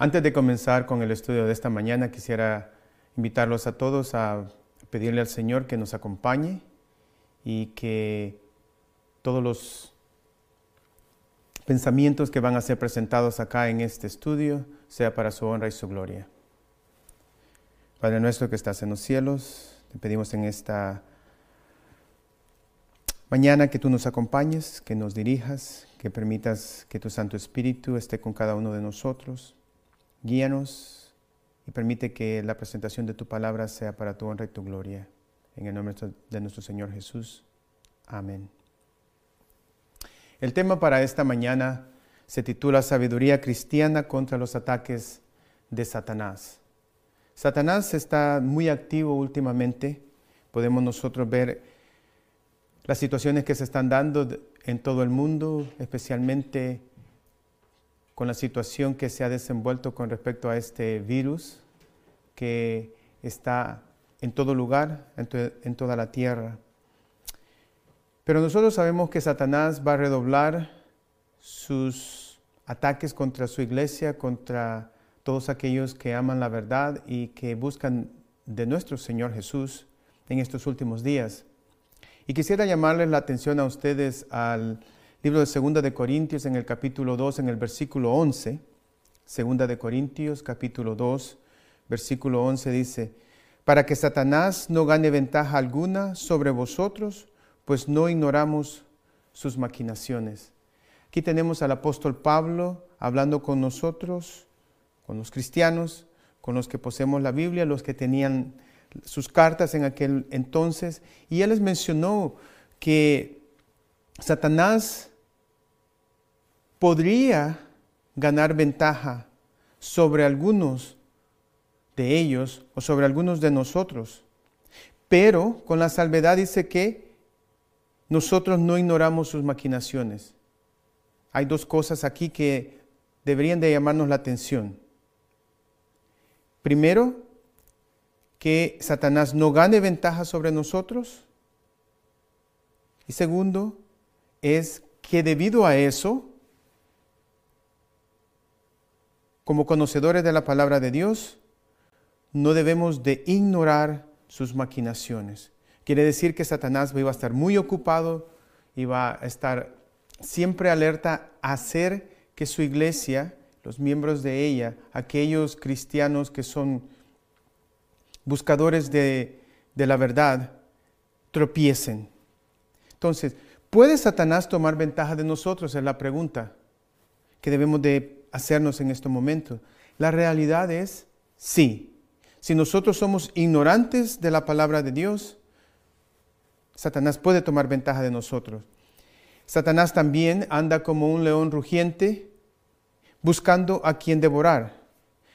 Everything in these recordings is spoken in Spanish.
Antes de comenzar con el estudio de esta mañana, quisiera invitarlos a todos a pedirle al Señor que nos acompañe y que todos los pensamientos que van a ser presentados acá en este estudio sea para su honra y su gloria. Padre nuestro que estás en los cielos, te pedimos en esta mañana que tú nos acompañes, que nos dirijas, que permitas que tu Santo Espíritu esté con cada uno de nosotros Guíanos y permite que la presentación de tu palabra sea para tu honra y tu gloria. En el nombre de nuestro Señor Jesús. Amén. El tema para esta mañana se titula Sabiduría cristiana contra los ataques de Satanás. Satanás está muy activo últimamente. Podemos nosotros ver las situaciones que se están dando en todo el mundo, especialmente con la situación que se ha desenvuelto con respecto a este virus que está en todo lugar, en, toda la tierra. Pero nosotros sabemos que Satanás va a redoblar sus ataques contra su iglesia, contra todos aquellos que aman la verdad y que buscan de nuestro Señor Jesús en estos últimos días. Y quisiera llamarles la atención a ustedes al Libro de Segunda de Corintios en el capítulo 2, en el versículo 11. Segunda de Corintios, capítulo 2, versículo 11 dice, para que Satanás no gane ventaja alguna sobre vosotros, pues no ignoramos sus maquinaciones. Aquí tenemos al apóstol Pablo hablando con nosotros, con los cristianos, con los que poseemos la Biblia, los que tenían sus cartas en aquel entonces, y él les mencionó que Satanás podría ganar ventaja sobre algunos de ellos o sobre algunos de nosotros. Pero con la salvedad dice que nosotros no ignoramos sus maquinaciones. Hay dos cosas aquí que deberían de llamarnos la atención. Primero, que Satanás no gane ventaja sobre nosotros. Y segundo, es que debido a eso, como conocedores de la palabra de Dios, no debemos de ignorar sus maquinaciones. Quiere decir que Satanás iba a estar muy ocupado, iba a estar siempre alerta a hacer que su iglesia, los miembros de ella, aquellos cristianos que son buscadores de, de la verdad, tropiecen. Entonces, ¿Puede Satanás tomar ventaja de nosotros? Es la pregunta que debemos de hacernos en este momento. La realidad es sí. Si nosotros somos ignorantes de la palabra de Dios, Satanás puede tomar ventaja de nosotros. Satanás también anda como un león rugiente buscando a quien devorar.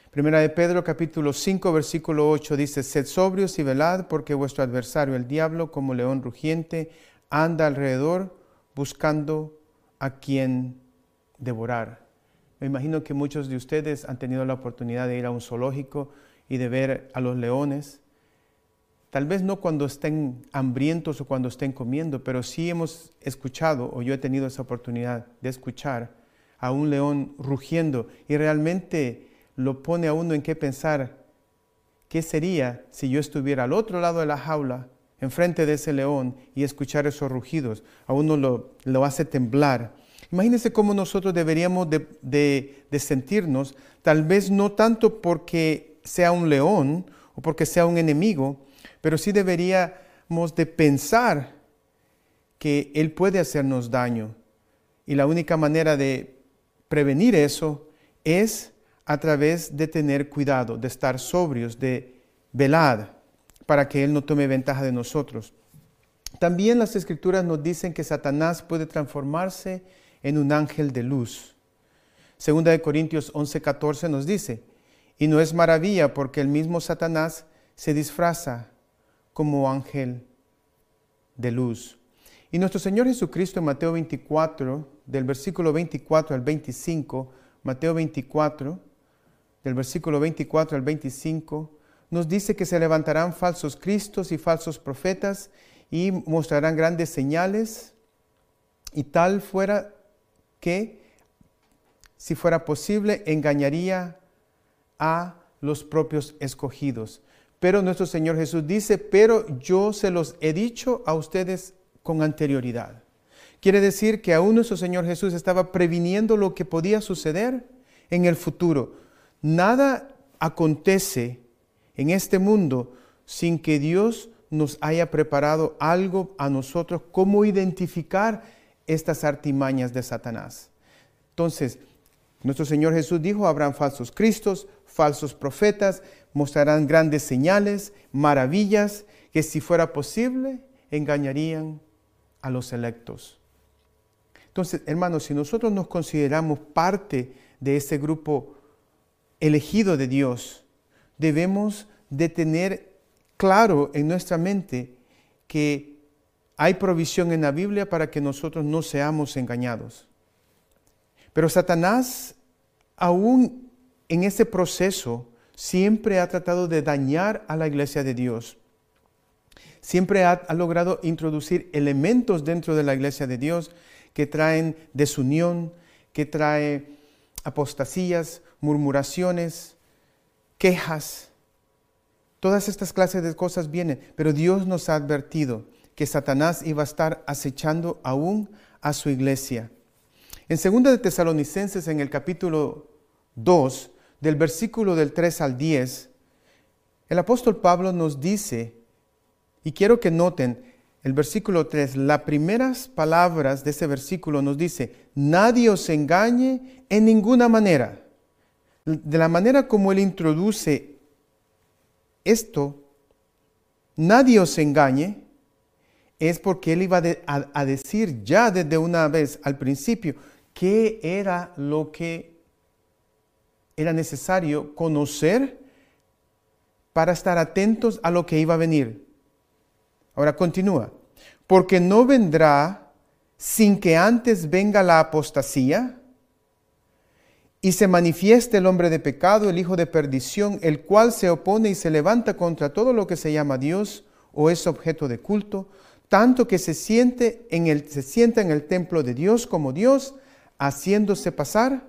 Primera de Pedro capítulo 5 versículo 8 dice, sed sobrios y velad porque vuestro adversario el diablo como león rugiente anda alrededor buscando a quien devorar. Me imagino que muchos de ustedes han tenido la oportunidad de ir a un zoológico y de ver a los leones. Tal vez no cuando estén hambrientos o cuando estén comiendo, pero sí hemos escuchado, o yo he tenido esa oportunidad de escuchar a un león rugiendo y realmente lo pone a uno en qué pensar, ¿qué sería si yo estuviera al otro lado de la jaula enfrente de ese león y escuchar esos rugidos, a uno lo, hace temblar. Imagínense cómo nosotros deberíamos de, de sentirnos, tal vez no tanto porque sea un león o porque sea un enemigo, pero sí deberíamos de pensar que Él puede hacernos daño. Y la única manera de prevenir eso es a través de tener cuidado, de estar sobrios, de velar para que Él no tome ventaja de nosotros. También las escrituras nos dicen que Satanás puede transformarse en un ángel de luz. Segunda de Corintios 11:14 nos dice, y no es maravilla porque el mismo Satanás se disfraza como ángel de luz. Y nuestro Señor Jesucristo en Mateo 24, del versículo 24 al 25, Mateo 24, del versículo 24 al 25, nos dice que se levantarán falsos cristos y falsos profetas y mostrarán grandes señales y tal fuera que, si fuera posible, engañaría a los propios escogidos. Pero nuestro Señor Jesús dice, pero yo se los he dicho a ustedes con anterioridad. Quiere decir que aún nuestro Señor Jesús estaba previniendo lo que podía suceder en el futuro. Nada acontece en este mundo sin que Dios nos haya preparado algo a nosotros, cómo identificar estas artimañas de Satanás. Entonces, nuestro Señor Jesús dijo, habrán falsos cristos, falsos profetas, mostrarán grandes señales, maravillas, que si fuera posible, engañarían a los electos. Entonces, hermanos, si nosotros nos consideramos parte de ese grupo elegido de Dios, debemos de tener claro en nuestra mente que hay provisión en la Biblia para que nosotros no seamos engañados. Pero Satanás, aún en ese proceso, siempre ha tratado de dañar a la iglesia de Dios. Siempre ha, logrado introducir elementos dentro de la iglesia de Dios que traen desunión, que trae apostasías, murmuraciones, quejas. Todas estas clases de cosas vienen, pero Dios nos ha advertido que Satanás iba a estar acechando aún a su iglesia. En 2 de Tesalonicenses, en el capítulo 2, del versículo del 3 al 10, el apóstol Pablo nos dice, y quiero que noten el versículo 3, las primeras palabras de ese versículo nos dice, nadie os engañe en ninguna manera. De la manera como él introduce esto, nadie os engañe, es porque él iba a, a decir ya desde una vez al principio qué era lo que era necesario conocer para estar atentos a lo que iba a venir. Ahora continúa, porque no vendrá sin que antes venga la apostasía y se manifieste el hombre de pecado, el hijo de perdición, el cual se opone y se levanta contra todo lo que se llama Dios o es objeto de culto, tanto que se siente en el, se sienta en el templo de Dios como Dios, haciéndose pasar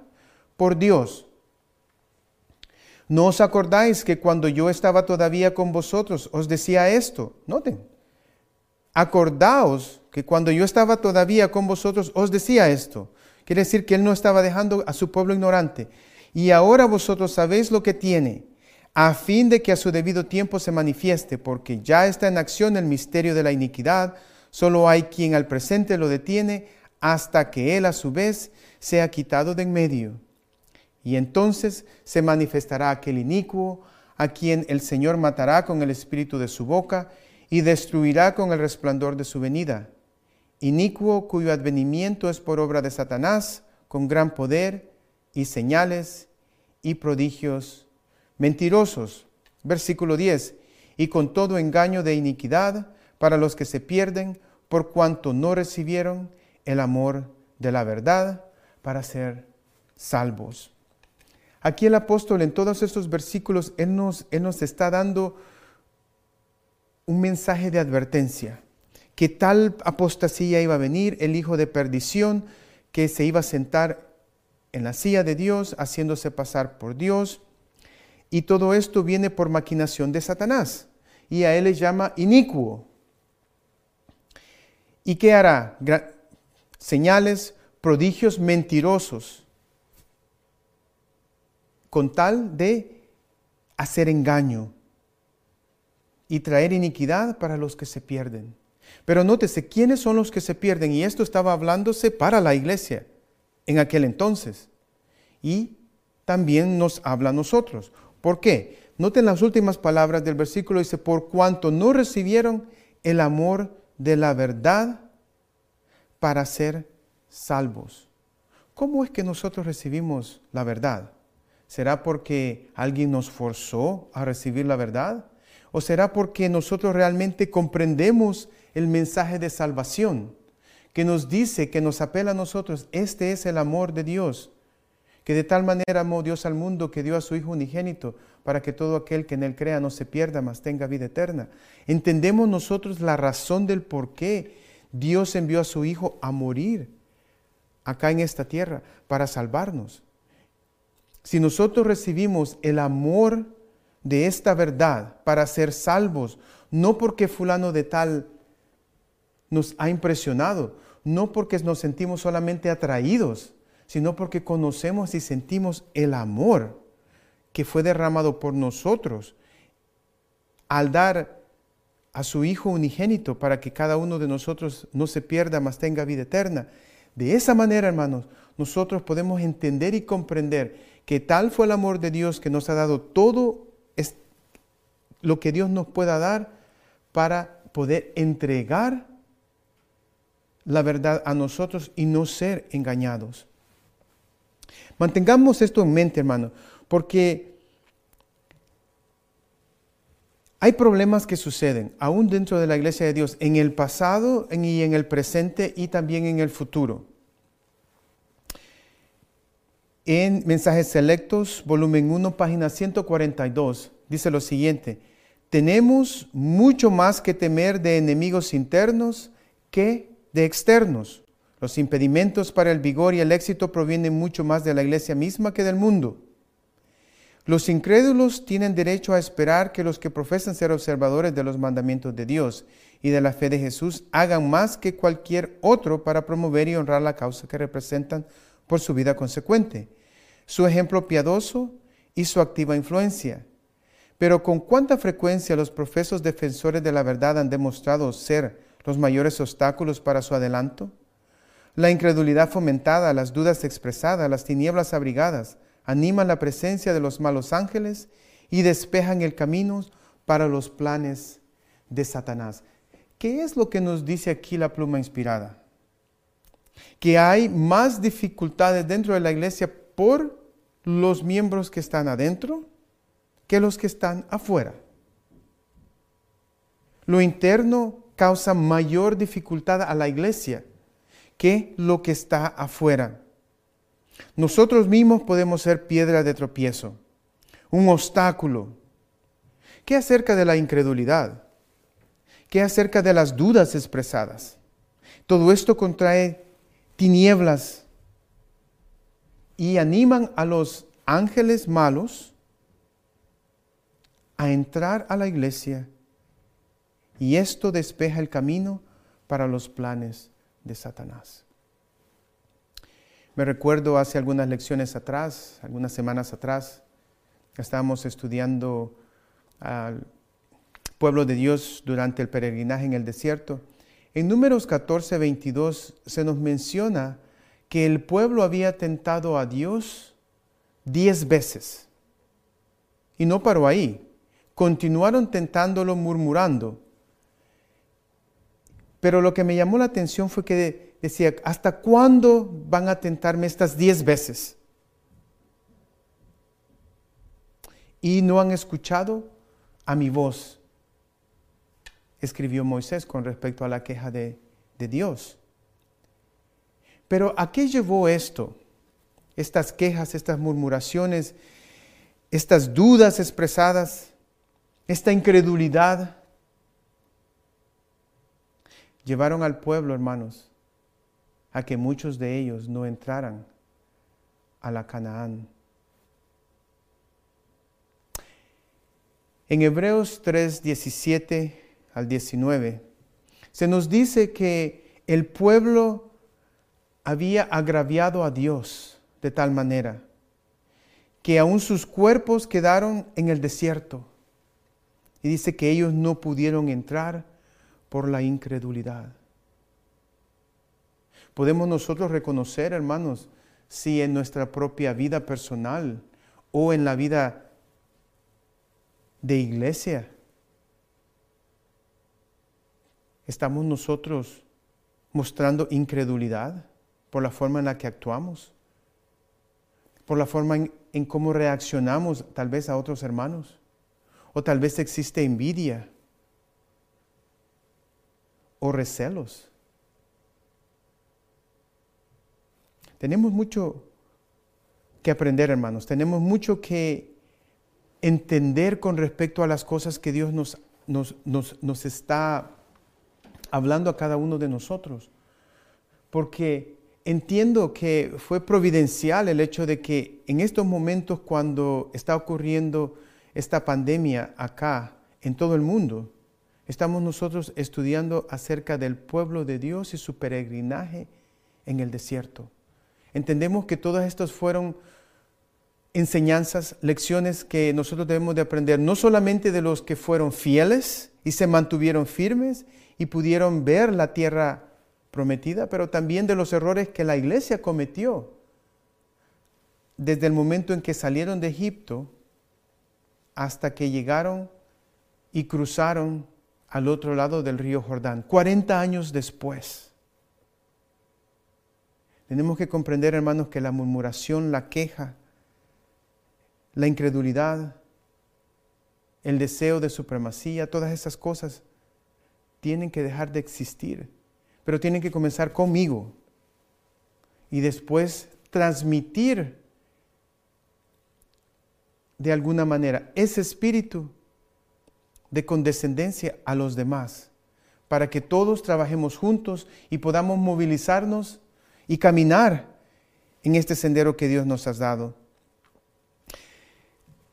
por Dios. ¿No os acordáis que cuando yo estaba todavía con vosotros os decía esto? Noten, acordaos que cuando yo estaba todavía con vosotros os decía esto. Quiere decir que él no estaba dejando a su pueblo ignorante. Y ahora vosotros sabéis lo que tiene, a fin de que a su debido tiempo se manifieste, porque ya está en acción el misterio de la iniquidad. Solo hay quien al presente lo detiene hasta que él a su vez sea quitado de en medio. Y entonces se manifestará aquel inicuo, a quien el Señor matará con el espíritu de su boca y destruirá con el resplandor de su venida. Inicuo cuyo advenimiento es por obra de Satanás, con gran poder y señales y prodigios mentirosos. Versículo 10. Y con todo engaño de iniquidad para los que se pierden, por cuanto no recibieron el amor de la verdad para ser salvos. Aquí el apóstol en todos estos versículos, él nos, él nos está dando un mensaje de advertencia, que tal apostasía iba a venir, el hijo de perdición, que se iba a sentar en la silla de Dios, haciéndose pasar por Dios, y todo esto viene por maquinación de Satanás, y a él le llama inicuo. ¿Y qué hará? Señales, prodigios mentirosos con tal de hacer engaño y traer iniquidad para los que se pierden. Pero nótese, ¿quiénes son los que se pierden? Y esto estaba hablándose para la iglesia en aquel entonces. Y también nos habla a nosotros. ¿Por qué? Noten las últimas palabras del versículo, dice, por cuanto no recibieron el amor de la verdad para ser salvos. ¿Cómo es que nosotros recibimos la verdad? ¿Será porque alguien nos forzó a recibir la verdad? ¿O será porque nosotros realmente comprendemos el mensaje de salvación que nos dice, que nos apela a nosotros? Este es el amor de Dios, que de tal manera amó Dios al mundo que dio a su Hijo unigénito para que todo aquel que en él crea no se pierda, mas tenga vida eterna. Entendemos nosotros la razón del por qué Dios envió a su Hijo a morir acá en esta tierra para salvarnos. Si nosotros recibimos el amor de esta verdad para ser salvos, no porque fulano de tal nos ha impresionado, no porque nos sentimos solamente atraídos, sino porque conocemos y sentimos el amor que fue derramado por nosotros al dar a su Hijo unigénito para que cada uno de nosotros no se pierda, mas tenga vida eterna. De esa manera, hermanos, nosotros podemos entender y comprender que tal fue el amor de Dios que nos ha dado todo lo que Dios nos pueda dar para poder entregar la verdad a nosotros y no ser engañados. Mantengamos esto en mente, hermano, porque hay problemas que suceden aún dentro de la iglesia de Dios, en el pasado y en el presente y también en el futuro. En Mensajes Selectos, volumen 1, página 142, dice lo siguiente, tenemos mucho más que temer de enemigos internos que de externos. Los impedimentos para el vigor y el éxito provienen mucho más de la iglesia misma que del mundo. Los incrédulos tienen derecho a esperar que los que profesan ser observadores de los mandamientos de Dios y de la fe de Jesús hagan más que cualquier otro para promover y honrar la causa que representan por su vida consecuente, su ejemplo piadoso y su activa influencia. Pero con cuánta frecuencia los profesos defensores de la verdad han demostrado ser los mayores obstáculos para su adelanto? La incredulidad fomentada, las dudas expresadas, las tinieblas abrigadas, animan la presencia de los malos ángeles y despejan el camino para los planes de Satanás. ¿Qué es lo que nos dice aquí la pluma inspirada? Que hay más dificultades dentro de la iglesia por los miembros que están adentro que los que están afuera. Lo interno causa mayor dificultad a la iglesia que lo que está afuera. Nosotros mismos podemos ser piedra de tropiezo, un obstáculo. ¿Qué acerca de la incredulidad? ¿Qué acerca de las dudas expresadas? Todo esto contrae tinieblas y animan a los ángeles malos a entrar a la iglesia y esto despeja el camino para los planes de Satanás. Me recuerdo hace algunas lecciones atrás, algunas semanas atrás, estábamos estudiando al pueblo de Dios durante el peregrinaje en el desierto. En números 14, 22 se nos menciona que el pueblo había tentado a Dios diez veces. Y no paró ahí. Continuaron tentándolo murmurando. Pero lo que me llamó la atención fue que decía, ¿hasta cuándo van a tentarme estas diez veces? Y no han escuchado a mi voz, escribió Moisés con respecto a la queja de, de Dios. Pero ¿a qué llevó esto? Estas quejas, estas murmuraciones, estas dudas expresadas, esta incredulidad llevaron al pueblo, hermanos, a que muchos de ellos no entraran a la Canaán. En Hebreos 3, 17 al 19, se nos dice que el pueblo había agraviado a Dios de tal manera que aún sus cuerpos quedaron en el desierto. Y dice que ellos no pudieron entrar por la incredulidad. Podemos nosotros reconocer, hermanos, si en nuestra propia vida personal o en la vida de iglesia estamos nosotros mostrando incredulidad por la forma en la que actuamos, por la forma en, en cómo reaccionamos tal vez a otros hermanos, o tal vez existe envidia o recelos. Tenemos mucho que aprender, hermanos. Tenemos mucho que entender con respecto a las cosas que Dios nos, nos, nos, está hablando a cada uno de nosotros. Porque entiendo que fue providencial el hecho de que en estos momentos cuando está ocurriendo esta pandemia acá, en todo el mundo, estamos nosotros estudiando acerca del pueblo de Dios y su peregrinaje en el desierto. Entendemos que todas estas fueron enseñanzas, lecciones que nosotros debemos de aprender, no solamente de los que fueron fieles y se mantuvieron firmes y pudieron ver la tierra prometida, pero también de los errores que la iglesia cometió desde el momento en que salieron de Egipto hasta que llegaron y cruzaron al otro lado del río Jordán, 40 años después. Tenemos que comprender, hermanos, que la murmuración, la queja, la incredulidad, el deseo de supremacía, todas esas cosas tienen que dejar de existir, pero tienen que comenzar conmigo y después transmitir de alguna manera ese espíritu de condescendencia a los demás, para que todos trabajemos juntos y podamos movilizarnos y caminar en este sendero que Dios nos ha dado.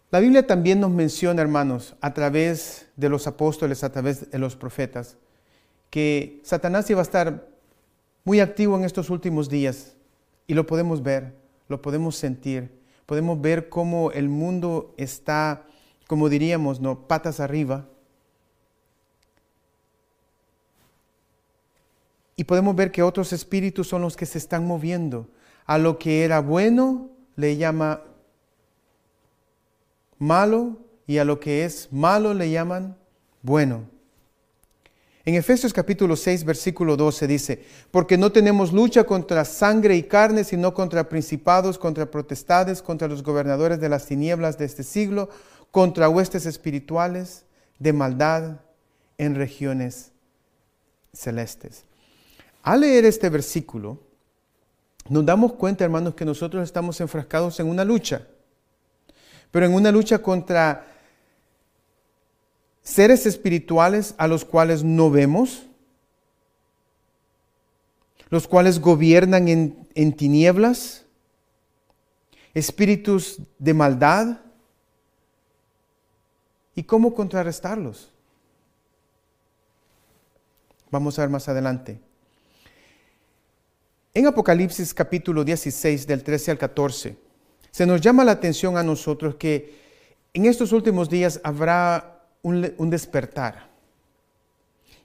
La Biblia también nos menciona, hermanos, a través de los apóstoles, a través de los profetas, que Satanás iba a estar muy activo en estos últimos días y lo podemos ver, lo podemos sentir, podemos ver cómo el mundo está, como diríamos, no, patas arriba. Y podemos ver que otros espíritus son los que se están moviendo. A lo que era bueno le llama malo y a lo que es malo le llaman bueno. En Efesios capítulo 6, versículo 12 dice, porque no tenemos lucha contra sangre y carne, sino contra principados, contra protestades, contra los gobernadores de las tinieblas de este siglo, contra huestes espirituales de maldad en regiones celestes. Al leer este versículo, nos damos cuenta, hermanos, que nosotros estamos enfrascados en una lucha pero en una lucha contra seres espirituales a los cuales no vemos, los cuales gobiernan en, tinieblas, espíritus de maldad, y cómo contrarrestarlos. Vamos a ver más adelante. En Apocalipsis capítulo 16 del 13 al 14, se nos llama la atención a nosotros que en estos últimos días habrá un, despertar.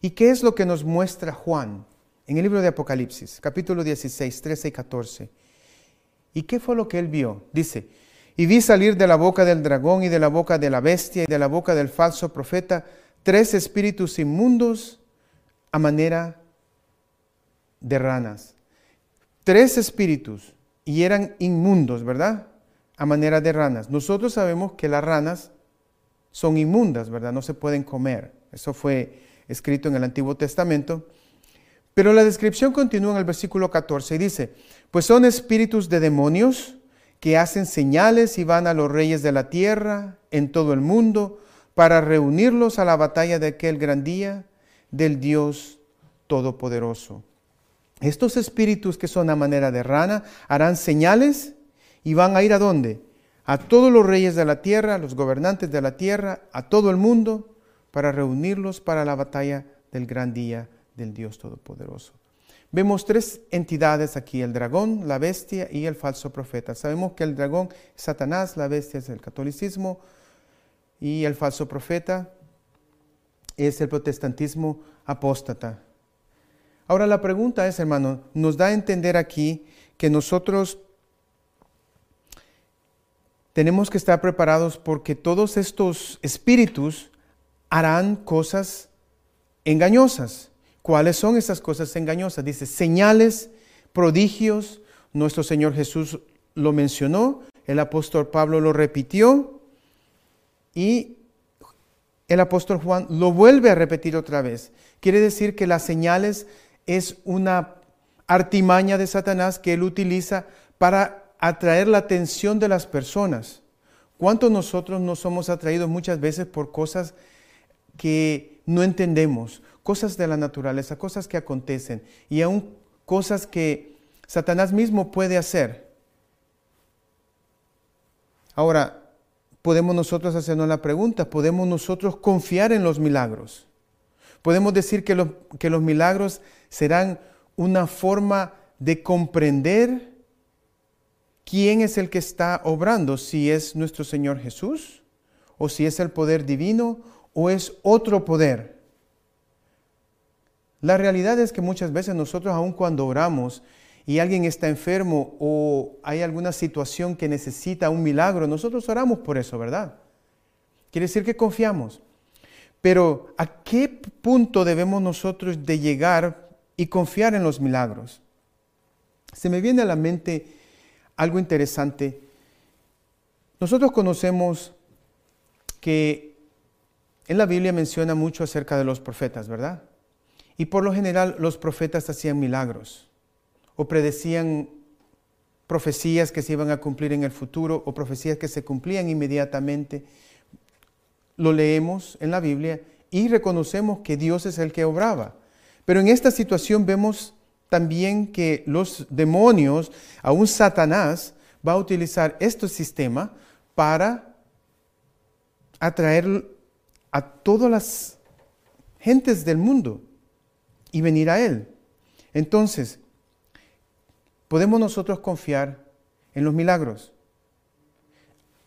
¿Y qué es lo que nos muestra Juan en el libro de Apocalipsis, capítulo 16, 13 y 14? ¿Y qué fue lo que él vio? Dice, y vi salir de la boca del dragón y de la boca de la bestia y de la boca del falso profeta tres espíritus inmundos a manera de ranas. Tres espíritus y eran inmundos, ¿verdad? a manera de ranas. Nosotros sabemos que las ranas son inmundas, ¿verdad? No se pueden comer. Eso fue escrito en el Antiguo Testamento. Pero la descripción continúa en el versículo 14 y dice, pues son espíritus de demonios que hacen señales y van a los reyes de la tierra en todo el mundo para reunirlos a la batalla de aquel gran día del Dios Todopoderoso. Estos espíritus que son a manera de rana harán señales y van a ir a dónde? A todos los reyes de la tierra, a los gobernantes de la tierra, a todo el mundo, para reunirlos para la batalla del gran día del Dios Todopoderoso. Vemos tres entidades aquí, el dragón, la bestia y el falso profeta. Sabemos que el dragón es Satanás, la bestia es el catolicismo y el falso profeta es el protestantismo apóstata. Ahora la pregunta es, hermano, nos da a entender aquí que nosotros tenemos que estar preparados porque todos estos espíritus harán cosas engañosas. ¿Cuáles son esas cosas engañosas? Dice, señales, prodigios. Nuestro Señor Jesús lo mencionó, el apóstol Pablo lo repitió y el apóstol Juan lo vuelve a repetir otra vez. Quiere decir que las señales es una artimaña de Satanás que él utiliza para atraer la atención de las personas. ¿Cuántos nosotros no somos atraídos muchas veces por cosas que no entendemos, cosas de la naturaleza, cosas que acontecen y aún cosas que Satanás mismo puede hacer. Ahora, podemos nosotros hacernos la pregunta, ¿podemos nosotros confiar en los milagros? Podemos decir que los, milagros serán una forma de comprender quién es el que está obrando, si es nuestro Señor Jesús, o si es el poder divino, o es otro poder. La realidad es que muchas veces nosotros, aun cuando oramos y alguien está enfermo o hay alguna situación que necesita un milagro, nosotros oramos por eso, ¿verdad? Quiere decir que confiamos. Pero ¿a qué punto debemos nosotros de llegar y confiar en los milagros? Se me viene a la mente algo interesante. Nosotros conocemos que en la Biblia menciona mucho acerca de los profetas, ¿verdad? Y por lo general los profetas hacían milagros o predecían profecías que se iban a cumplir en el futuro o profecías que se cumplían inmediatamente. Lo leemos en la Biblia y reconocemos que Dios es el que obraba. Pero en esta situación vemos también que los demonios, aún Satanás, va a utilizar este sistema para atraer a todas las gentes del mundo y venir a Él. Entonces, podemos nosotros confiar en los milagros.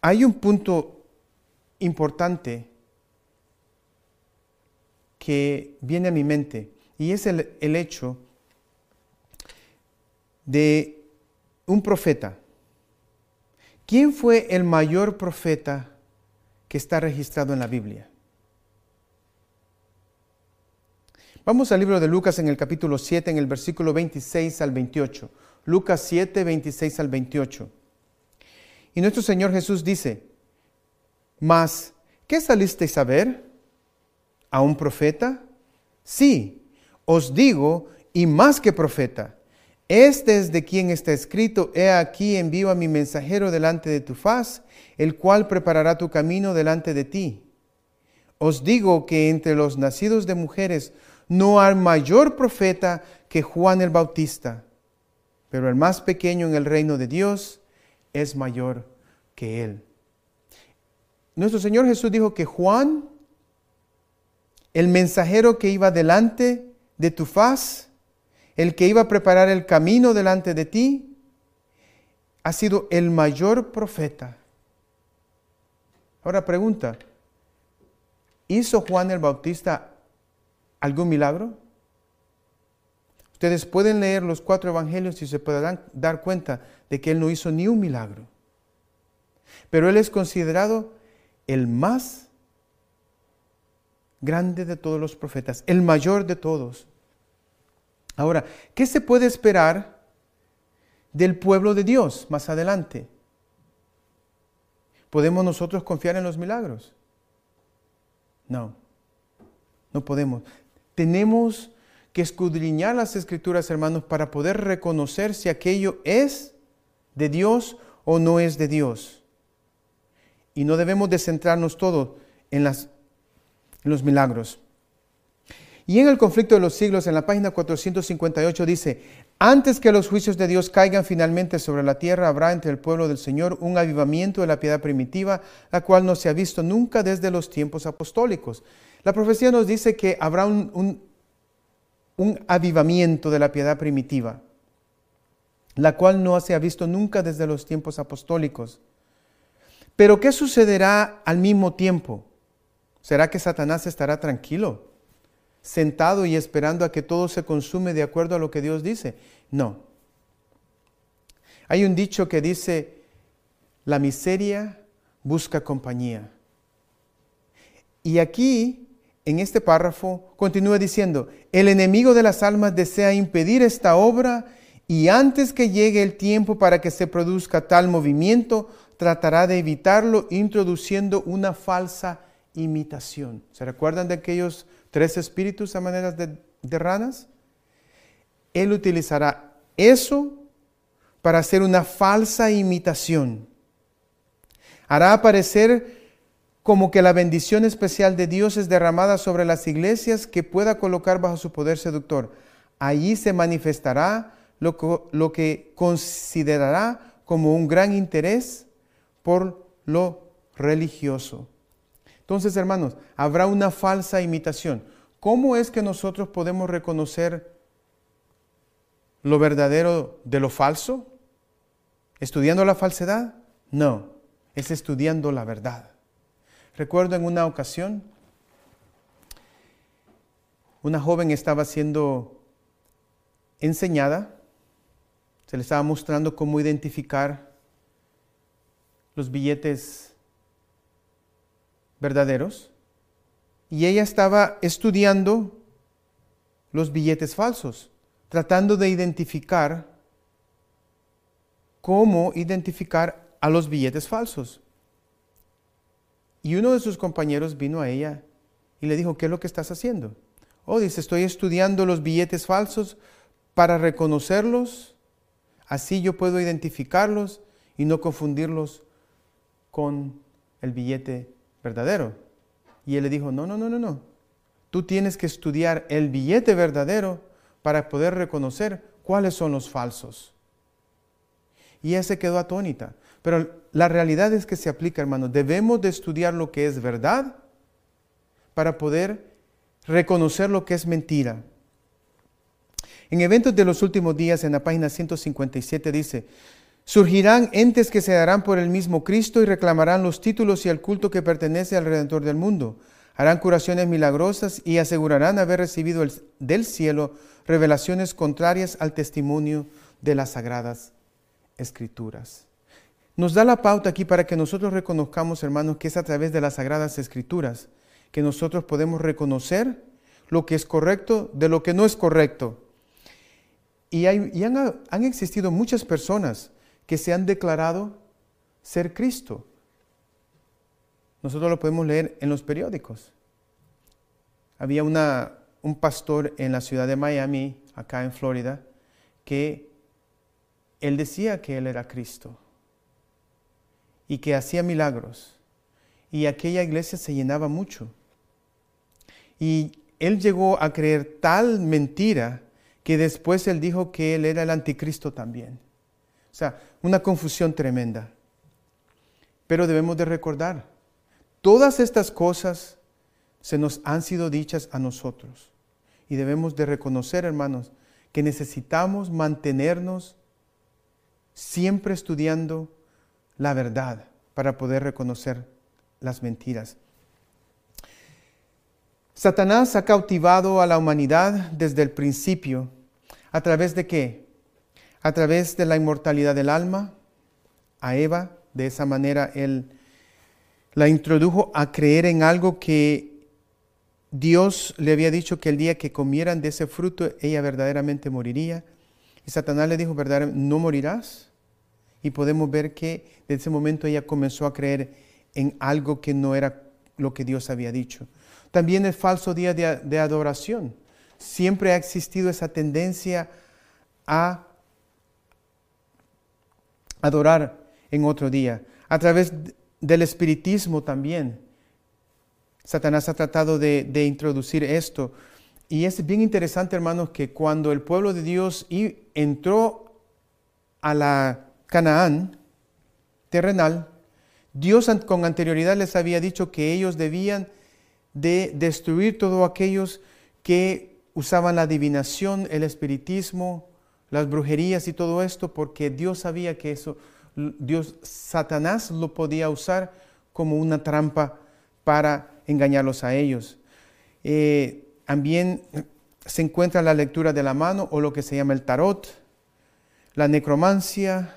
Hay un punto importante que viene a mi mente y es el, el hecho de un profeta. ¿Quién fue el mayor profeta que está registrado en la Biblia? Vamos al libro de Lucas en el capítulo 7, en el versículo 26 al 28. Lucas 7, 26 al 28. Y nuestro Señor Jesús dice, mas, ¿qué salisteis a ver? ¿A un profeta? Sí, os digo, y más que profeta. Este es de quien está escrito, he aquí envío a mi mensajero delante de tu faz, el cual preparará tu camino delante de ti. Os digo que entre los nacidos de mujeres no hay mayor profeta que Juan el Bautista, pero el más pequeño en el reino de Dios es mayor que él. Nuestro Señor Jesús dijo que Juan, el mensajero que iba delante de tu faz, el que iba a preparar el camino delante de ti, ha sido el mayor profeta. Ahora pregunta, ¿hizo Juan el Bautista algún milagro? Ustedes pueden leer los cuatro evangelios y se podrán dar cuenta de que él no hizo ni un milagro. Pero él es considerado el más grande de todos los profetas, el mayor de todos. Ahora, ¿qué se puede esperar del pueblo de Dios más adelante? ¿Podemos nosotros confiar en los milagros? No, no podemos. Tenemos que escudriñar las escrituras, hermanos, para poder reconocer si aquello es de Dios o no es de Dios. Y no debemos de centrarnos todo en, las, los milagros. Y en el conflicto de los siglos, en la página 458 dice, antes que los juicios de Dios caigan finalmente sobre la tierra, habrá entre el pueblo del Señor un avivamiento de la piedad primitiva, la cual no se ha visto nunca desde los tiempos apostólicos. La profecía nos dice que habrá un, un, avivamiento de la piedad primitiva, la cual no se ha visto nunca desde los tiempos apostólicos. Pero ¿qué sucederá al mismo tiempo? ¿Será que Satanás estará tranquilo, sentado y esperando a que todo se consume de acuerdo a lo que Dios dice? No. Hay un dicho que dice, la miseria busca compañía. Y aquí en este párrafo continúa diciendo, el enemigo de las almas desea impedir esta obra y antes que llegue el tiempo para que se produzca tal movimiento, tratará de evitarlo introduciendo una falsa imitación. ¿Se recuerdan de aquellos tres espíritus a manera de, ranas? Él utilizará eso para hacer una falsa imitación. Hará aparecer como que la bendición especial de Dios es derramada sobre las iglesias que pueda colocar bajo su poder seductor. Allí se manifestará lo que considerará como un gran interés por lo religioso. Entonces, hermanos, habrá una falsa imitación. ¿Cómo es que nosotros podemos reconocer lo verdadero de lo falso? ¿Estudiando la falsedad? No, es estudiando la verdad. Recuerdo en una ocasión, una joven estaba siendo enseñada, se le estaba mostrando cómo identificar los billetes verdaderos y ella estaba estudiando los billetes falsos, tratando de identificar cómo identificar a los billetes falsos. Y uno de sus compañeros vino a ella y le dijo, ¿qué es lo que estás haciendo? Oh, dice, estoy estudiando los billetes falsos para reconocerlos, así yo puedo identificarlos y no confundirlos con el billete verdadero. Y él le dijo, no, no, no, no, no. Tú tienes que estudiar el billete verdadero para poder reconocer cuáles son los falsos. Y ella se quedó atónita. Pero la realidad es que se aplica, hermanos. Debemos de estudiar lo que es verdad para poder reconocer lo que es mentira. En eventos de los últimos días, en la página 157 dice, surgirán entes que se darán por el mismo Cristo y reclamarán los títulos y el culto que pertenece al Redentor del mundo. Harán curaciones milagrosas y asegurarán haber recibido del cielo revelaciones contrarias al testimonio de las sagradas escrituras. Nos da la pauta aquí para que nosotros reconozcamos, hermanos, que es a través de las sagradas escrituras que nosotros podemos reconocer lo que es correcto de lo que no es correcto. Y, han, existido muchas personas que se han declarado ser Cristo. Nosotros lo podemos leer en los periódicos. Había un pastor en la ciudad de Miami, acá en Florida, que él decía que él era Cristo y que hacía milagros. Y aquella iglesia se llenaba mucho. Y él llegó a creer tal mentira que después él dijo que él era el anticristo también. Sea, una confusión tremenda. Pero debemos de recordar, todas estas cosas se nos han sido dichas a nosotros. Y debemos de reconocer, hermanos, que necesitamos mantenernos siempre estudiando la verdad para poder reconocer las mentiras. Satanás ha cautivado a la humanidad desde el principio. ¿A través de qué? A través de la inmortalidad del alma. A Eva, de esa manera, él la introdujo a creer en algo que Dios le había dicho que el día que comieran de ese fruto, ella verdaderamente moriría. Y Satanás le dijo, ¿verdad? No morirás. Y podemos ver que desde ese momento ella comenzó a creer en algo que no era lo que Dios había dicho. También el falso día de, adoración. Siempre ha existido esa tendencia a adorar en otro día. A través del espiritismo también. Satanás ha tratado de, introducir esto. Y es bien interesante, hermanos, que cuando el pueblo de Dios entró a la Canaán terrenal, Dios con anterioridad les había dicho que ellos debían de destruir todos aquellos que usaban la adivinación, el espiritismo, las brujerías y todo esto, porque Dios sabía que eso, Dios, Satanás lo podía usar como una trampa para engañarlos a ellos. Eh, también se encuentra la lectura de la mano o lo que se llama el tarot, la necromancia,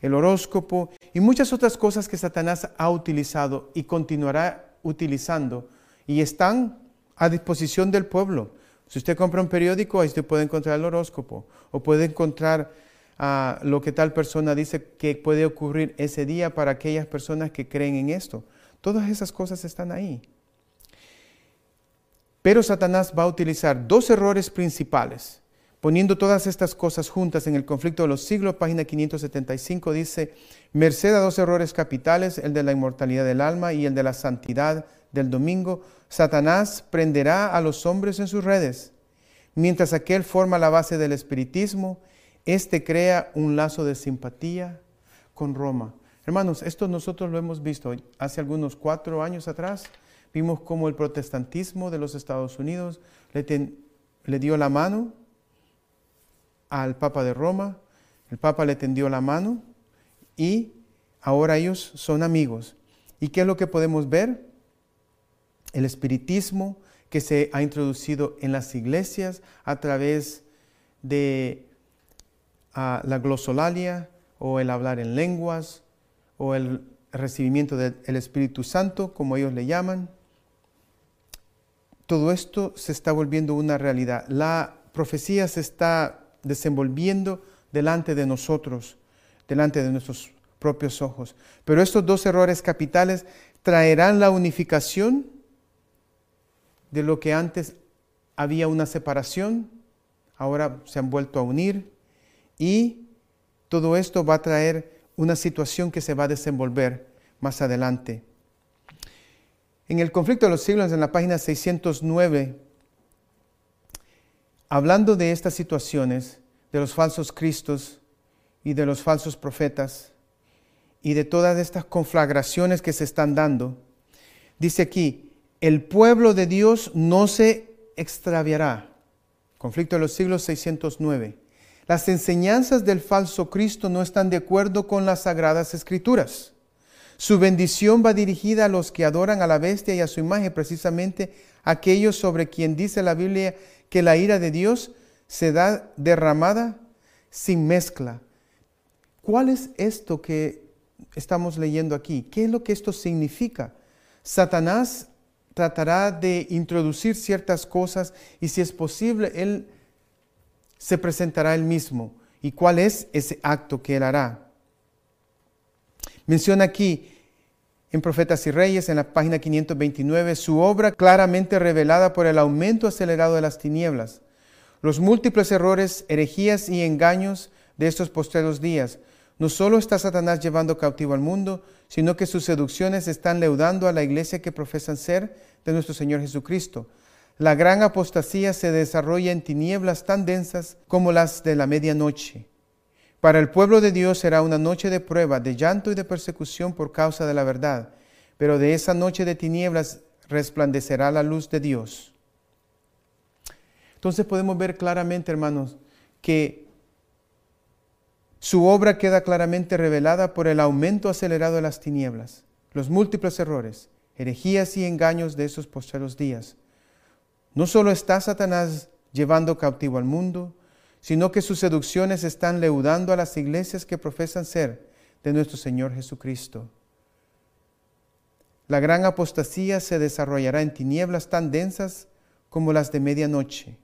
el horóscopo y muchas otras cosas que Satanás ha utilizado y continuará utilizando y están a disposición del pueblo. Si usted compra un periódico, ahí usted puede encontrar el horóscopo o puede encontrar ah, lo que tal persona dice que puede ocurrir ese día para aquellas personas que creen en esto. Todas esas cosas están ahí. Pero Satanás va a utilizar dos errores principales Poniendo todas estas cosas juntas en el conflicto de los siglos, página 575 dice, merced a dos errores capitales, el de la inmortalidad del alma y el de la santidad del domingo, Satanás prenderá a los hombres en sus redes, mientras aquel forma la base del espiritismo, este crea un lazo de simpatía con Roma. Hermanos, esto nosotros lo hemos visto hace algunos cuatro años atrás. Vimos cómo el protestantismo de los Estados Unidos le dio la mano al Papa de Roma, el Papa le tendió la mano y ahora ellos son amigos. ¿Y qué es lo que podemos ver? El espiritismo que se ha introducido en las iglesias a través de ah, la glosolalia o el hablar en lenguas o el recibimiento del Espíritu Santo, como ellos le llaman. Todo esto se está volviendo una realidad. La profecía se está desenvolviendo delante de nosotros, delante de nuestros propios ojos. Pero estos dos errores capitales traerán la unificación de lo que antes había una separación, ahora se han vuelto a unir y todo esto va a traer una situación que se va a desenvolver más adelante. En el conflicto de los siglos, en la página 609, hablando de estas situaciones, de los falsos cristos y de los falsos profetas y de todas estas conflagraciones que se están dando, dice aquí, el pueblo de Dios no se extraviará. Conflicto de los siglos 609. Las enseñanzas del falso Cristo no están de acuerdo con las sagradas escrituras. Su bendición va dirigida a los que adoran a la bestia y a su imagen, precisamente aquellos sobre quien dice la Biblia que la ira de Dios se da derramada sin mezcla. ¿Cuál es esto que estamos leyendo aquí? ¿Qué es lo que esto significa? Satanás tratará de introducir ciertas cosas y si es posible, él se presentará él mismo. ¿Y cuál es ese acto que él hará? Menciona aquí en Profetas y Reyes, en la página 529, su obra claramente revelada por el aumento acelerado de las tinieblas los múltiples errores, herejías y engaños de estos postreros días. No solo está Satanás llevando cautivo al mundo, sino que sus seducciones están leudando a la iglesia que profesan ser de nuestro Señor Jesucristo. La gran apostasía se desarrolla en tinieblas tan densas como las de la medianoche. Para el pueblo de Dios será una noche de prueba, de llanto y de persecución por causa de la verdad, pero de esa noche de tinieblas resplandecerá la luz de Dios. Entonces podemos ver claramente, hermanos, que su obra queda claramente revelada por el aumento acelerado de las tinieblas, los múltiples errores, herejías y engaños de esos postreros días. No solo está Satanás llevando cautivo al mundo, sino que sus seducciones están leudando a las iglesias que profesan ser de nuestro Señor Jesucristo. La gran apostasía se desarrollará en tinieblas tan densas como las de medianoche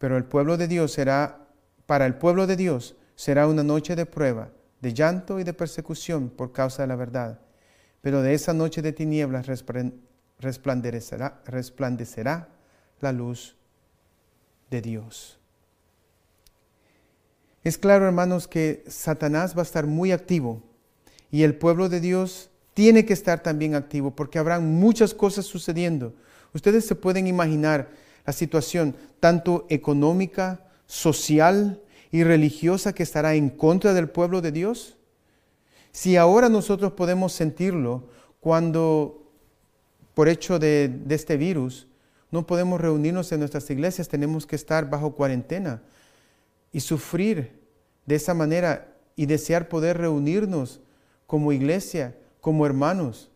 pero el pueblo de Dios será, para el pueblo de Dios será una noche de prueba, de llanto y de persecución por causa de la verdad. Pero de esa noche de tinieblas resplandecerá, resplandecerá la luz de Dios. Es claro, hermanos, que Satanás va a estar muy activo y el pueblo de Dios tiene que estar también activo porque habrán muchas cosas sucediendo. Ustedes se pueden imaginar la situación tanto económica, social y religiosa que estará en contra del pueblo de Dios? Si ahora nosotros podemos sentirlo cuando, por hecho de, de este virus, no podemos reunirnos en nuestras iglesias, tenemos que estar bajo cuarentena y sufrir de esa manera y desear poder reunirnos como iglesia, como hermanos.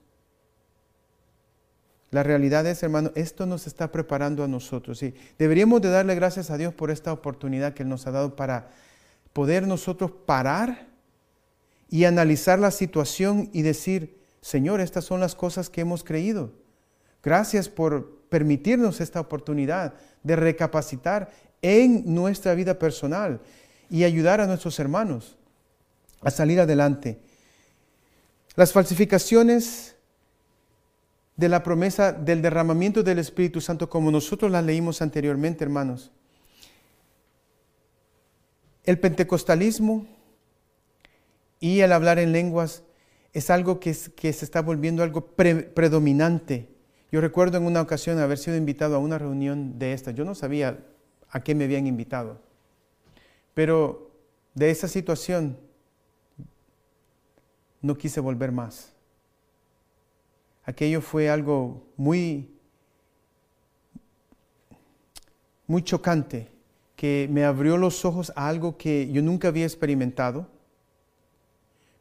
La realidad es, hermano, esto nos está preparando a nosotros. Y deberíamos de darle gracias a Dios por esta oportunidad que Él nos ha dado para poder nosotros parar y analizar la situación y decir, Señor, estas son las cosas que hemos creído. Gracias por permitirnos esta oportunidad de recapacitar en nuestra vida personal y ayudar a nuestros hermanos a salir adelante. Las falsificaciones de la promesa del derramamiento del Espíritu Santo como nosotros la leímos anteriormente, hermanos. El pentecostalismo y el hablar en lenguas es algo que, que se está volviendo algo predominante. Yo recuerdo en una ocasión haber sido invitado a una reunión de esta. Yo no sabía a qué me habían invitado. Pero de esa situación, no quise volver más. Aquello fue algo muy, muy chocante, que me abrió los ojos a algo que yo nunca había experimentado,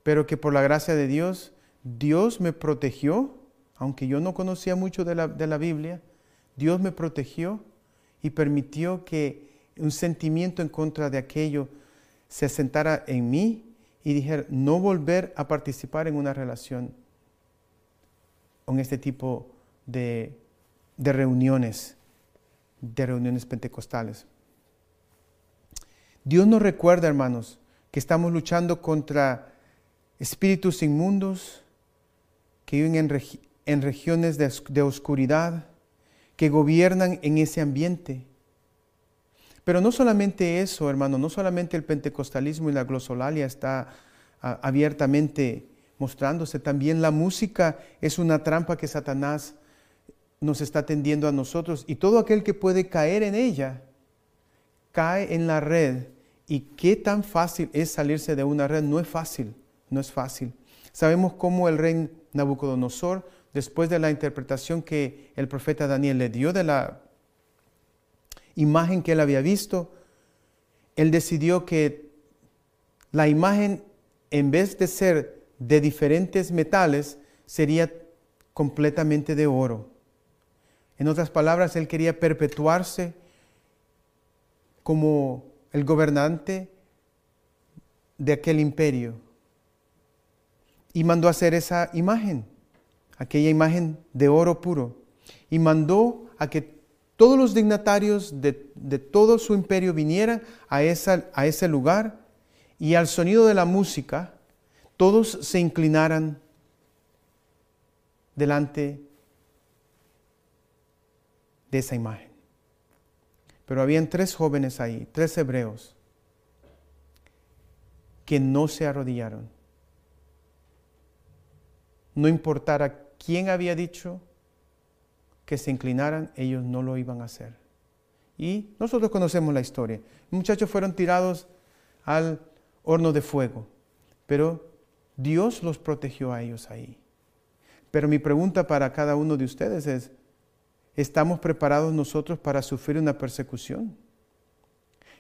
pero que por la gracia de Dios, Dios me protegió, aunque yo no conocía mucho de la, de la Biblia, Dios me protegió y permitió que un sentimiento en contra de aquello se asentara en mí y dijera, no volver a participar en una relación con este tipo de, de reuniones, de reuniones pentecostales. Dios nos recuerda, hermanos, que estamos luchando contra espíritus inmundos que viven en, en regiones de, de oscuridad, que gobiernan en ese ambiente. Pero no solamente eso, hermano, no solamente el pentecostalismo y la glosolalia está abiertamente mostrándose, también la música es una trampa que Satanás nos está tendiendo a nosotros y todo aquel que puede caer en ella cae en la red. ¿Y qué tan fácil es salirse de una red? No es fácil, no es fácil. Sabemos cómo el rey Nabucodonosor después de la interpretación que el profeta Daniel le dio de la imagen que él había visto, él decidió que la imagen, en vez de ser de diferentes metales, sería completamente de oro. En otras palabras, él quería perpetuarse como el gobernante de aquel imperio. Y mandó a hacer esa imagen aquella imagen de oro puro, y mandó a que todos los dignatarios de, todo su imperio vinieran a, a ese lugar y al sonido de la música, todos se inclinaran delante de esa imagen. Pero habían tres jóvenes ahí, tres hebreos, que no se arrodillaron. No importara quién había dicho que se inclinaran, ellos no lo iban a hacer. Y nosotros conocemos la historia. Muchachos fueron tirados al horno de fuego, pero Dios los protegió a ellos ahí. Pero mi pregunta para cada uno de ustedes es, ¿estamos preparados nosotros para sufrir una persecución?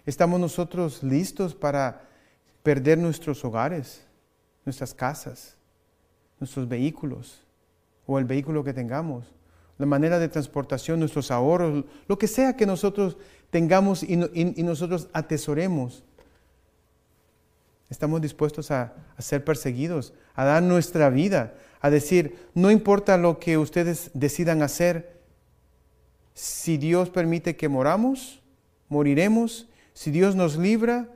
¿Estamos nosotros listos para perder nuestros hogares, nuestras casas, nuestros vehículos? O el vehículo que tengamos, la manera de transportación, nuestros ahorros, lo que sea que nosotros tengamos y, nosotros atesoremos. Estamos dispuestos a, ser perseguidos, a dar nuestra vida, a decir, no importa lo que ustedes decidan hacer, si Dios permite que moramos, moriremos, si Dios nos libra,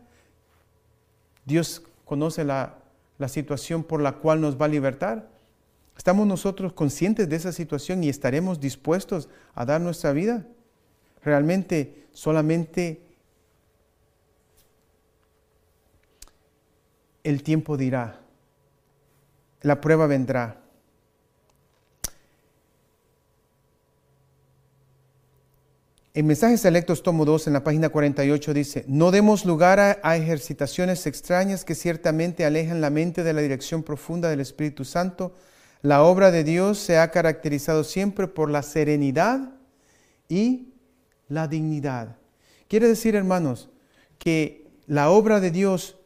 Dios conoce la, la situación por la cual nos va a libertar, ¿Estamos nosotros conscientes de esa situación y estaremos dispuestos a dar nuestra vida? Realmente solamente el tiempo dirá, la prueba vendrá. En Mensajes Selectos, tomo 2, en la página 48 dice, no demos lugar a, a, ejercitaciones extrañas que ciertamente alejan la mente de la dirección profunda del Espíritu Santo, la obra de Dios se ha caracterizado siempre por la serenidad y la dignidad. Quiere decir, hermanos, que la obra de Dios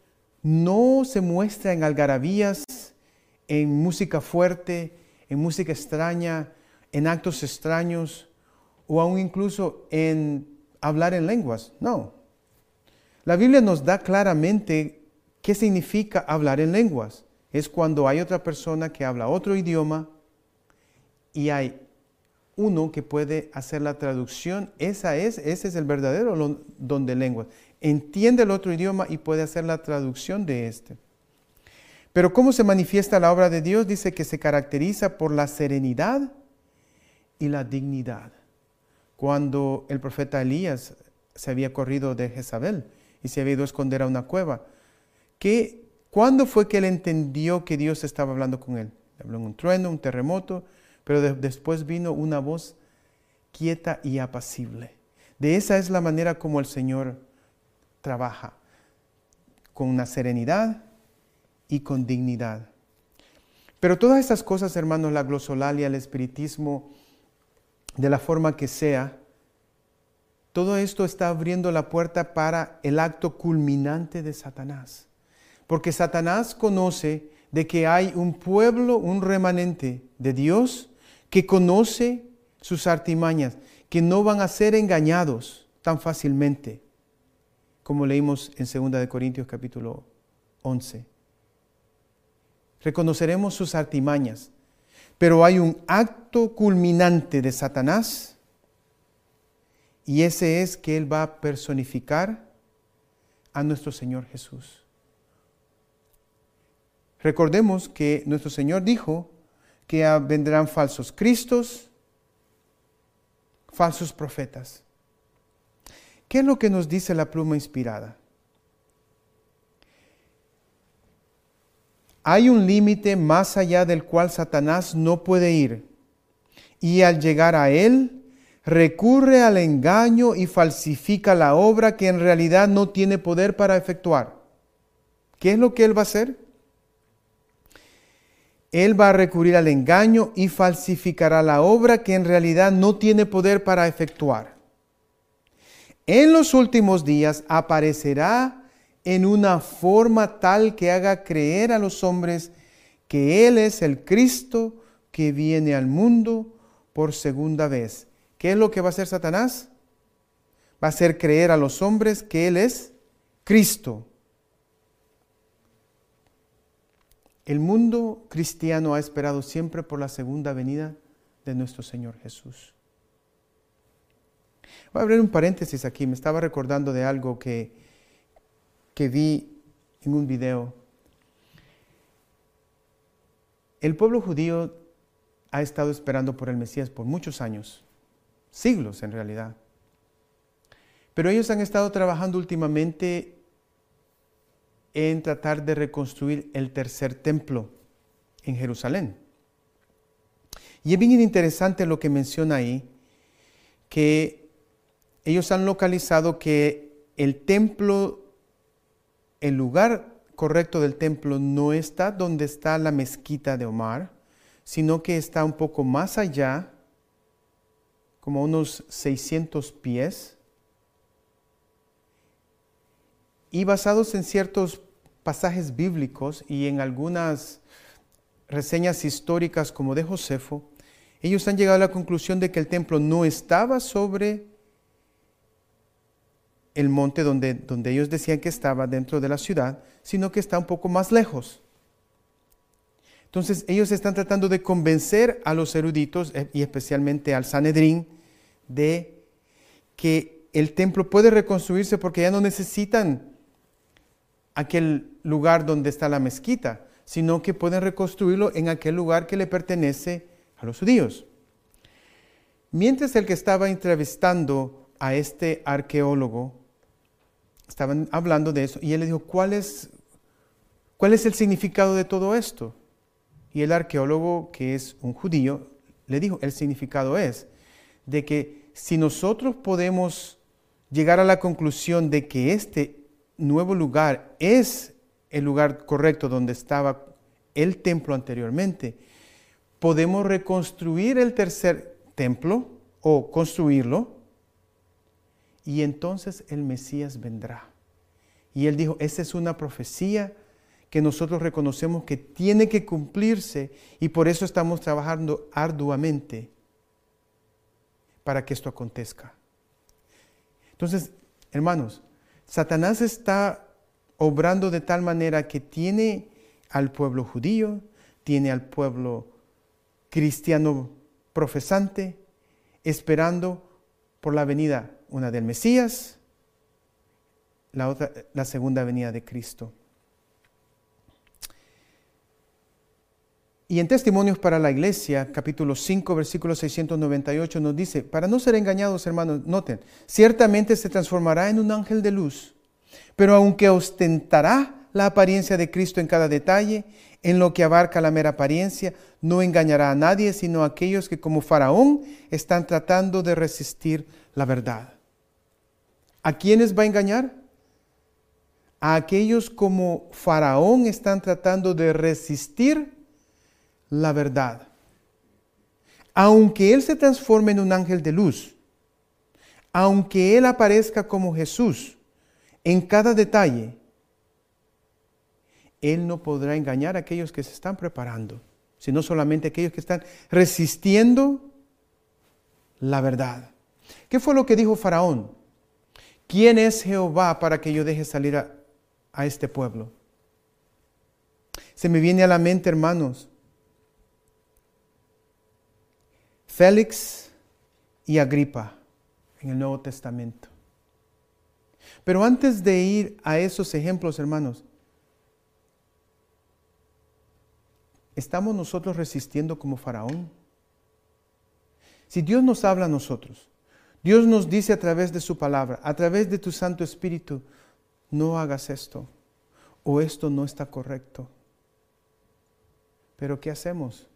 no se muestra en algarabías, en música fuerte, en música extraña, en actos extraños o aún incluso en hablar en lenguas. No. La Biblia nos da claramente qué significa hablar en lenguas es cuando hay otra persona que habla otro idioma y hay uno que puede hacer la traducción. Esa es, ese es el verdadero don de lenguas. Entiende el otro idioma y puede hacer la traducción de este. Pero ¿cómo se manifiesta la obra de Dios? Dice que se caracteriza por la serenidad y la dignidad. Cuando el profeta Elías se había corrido de Jezabel y se había ido a esconder a una cueva, ¿qué ¿Cuándo fue que él entendió que Dios estaba hablando con él? Habló en un trueno, un terremoto, pero después vino una voz quieta y apacible. De esa es la manera como el Señor trabaja. con una serenidad y con dignidad. Pero todas estas cosas, hermanos, la glosolalia, el espiritismo, de la forma que sea, todo esto está abriendo la puerta para el acto culminante de Satanás. Porque Satanás conoce de que hay un pueblo, un remanente de Dios que conoce sus artimañas, que no van a ser engañados tan fácilmente, como leímos en 2 Corintios capítulo 11. Reconoceremos sus artimañas, pero hay un acto culminante de Satanás y ese es que Él va a personificar a nuestro Señor Jesús. Recordemos que nuestro Señor dijo que vendrán falsos cristos, falsos profetas. ¿Qué es lo que nos dice la pluma inspirada? Hay un límite más allá del cual Satanás no puede ir. Y al llegar a él, recurre al engaño y falsifica la obra que en realidad no tiene poder para efectuar. ¿Qué es lo que él va a hacer? Él va a recurrir al engaño y falsificará la obra que en realidad no tiene poder para efectuar. En los últimos días aparecerá en una forma tal que haga creer a los hombres que Él es el Cristo que viene al mundo por segunda vez. ¿Qué es lo que va a hacer Satanás? Va a hacer creer a los hombres que Él es Cristo. El mundo cristiano ha esperado siempre por la segunda venida de nuestro Señor Jesús. Voy a abrir un paréntesis aquí. Me estaba recordando de algo que, que vi en un video. El pueblo judío ha estado esperando por el Mesías por muchos años, siglos en realidad. Pero ellos han estado trabajando últimamente en tratar de reconstruir el tercer templo en Jerusalén. Y es bien interesante lo que menciona ahí, que ellos han localizado que el templo, el lugar correcto del templo no está donde está la mezquita de Omar, sino que está un poco más allá, como unos 600 pies, Y basados en ciertos pasajes bíblicos y en algunas reseñas históricas como de Josefo, ellos han llegado a la conclusión de que el templo no estaba sobre el monte donde, donde ellos decían que estaba dentro de la ciudad, sino que está un poco más lejos. Entonces ellos están tratando de convencer a los eruditos eh, y especialmente al Sanedrín de que el templo puede reconstruirse porque ya no necesitan aquel lugar donde está la mezquita, sino que pueden reconstruirlo en aquel lugar que le pertenece a los judíos. Mientras el que estaba entrevistando a este arqueólogo, estaban hablando de eso, y él le dijo, ¿cuál es, cuál es el significado de todo esto? Y el arqueólogo, que es un judío, le dijo, el significado es de que si nosotros podemos llegar a la conclusión de que este nuevo lugar es el lugar correcto donde estaba el templo anteriormente, podemos reconstruir el tercer templo o construirlo y entonces el Mesías vendrá. Y él dijo, esa es una profecía que nosotros reconocemos que tiene que cumplirse y por eso estamos trabajando arduamente para que esto acontezca. Entonces, hermanos, Satanás está obrando de tal manera que tiene al pueblo judío, tiene al pueblo cristiano profesante, esperando por la venida, una del Mesías, la otra, la segunda venida de Cristo. Y en Testimonios para la Iglesia, capítulo 5, versículo 698, nos dice, para no ser engañados, hermanos, noten, ciertamente se transformará en un ángel de luz, pero aunque ostentará la apariencia de Cristo en cada detalle, en lo que abarca la mera apariencia, no engañará a nadie, sino a aquellos que como faraón están tratando de resistir la verdad. ¿A quiénes va a engañar? a aquellos como Faraón están tratando de resistir la verdad. Aunque Él se transforme en un ángel de luz, aunque Él aparezca como Jesús en cada detalle, Él no podrá engañar a aquellos que se están preparando, sino solamente a aquellos que están resistiendo la verdad. ¿Qué fue lo que dijo Faraón? ¿Quién es Jehová para que yo deje salir a, a este pueblo? Se me viene a la mente, hermanos, Félix y Agripa en el Nuevo Testamento. Pero antes de ir a esos ejemplos, hermanos, ¿estamos nosotros resistiendo como faraón? Si Dios nos habla a nosotros, Dios nos dice a través de su palabra, a través de tu Santo Espíritu, no hagas esto o esto no está correcto. Pero ¿qué hacemos?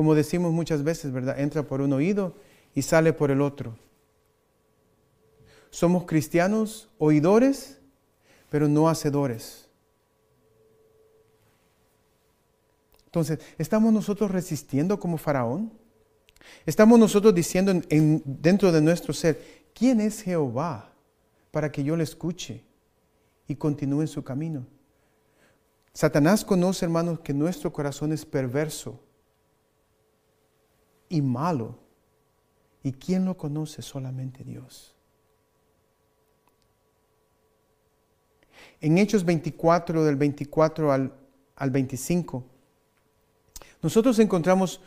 Como decimos muchas veces, ¿verdad? Entra por un oído y sale por el otro. Somos cristianos oidores, pero no hacedores. Entonces, ¿estamos nosotros resistiendo como faraón? ¿Estamos nosotros diciendo dentro de nuestro ser, ¿quién es Jehová para que yo le escuche y continúe en su camino? Satanás conoce, hermanos, que nuestro corazón es perverso y malo. ¿Y quién lo conoce? Solamente Dios. En Hechos 24, del 24 al, al 25, nosotros encontramos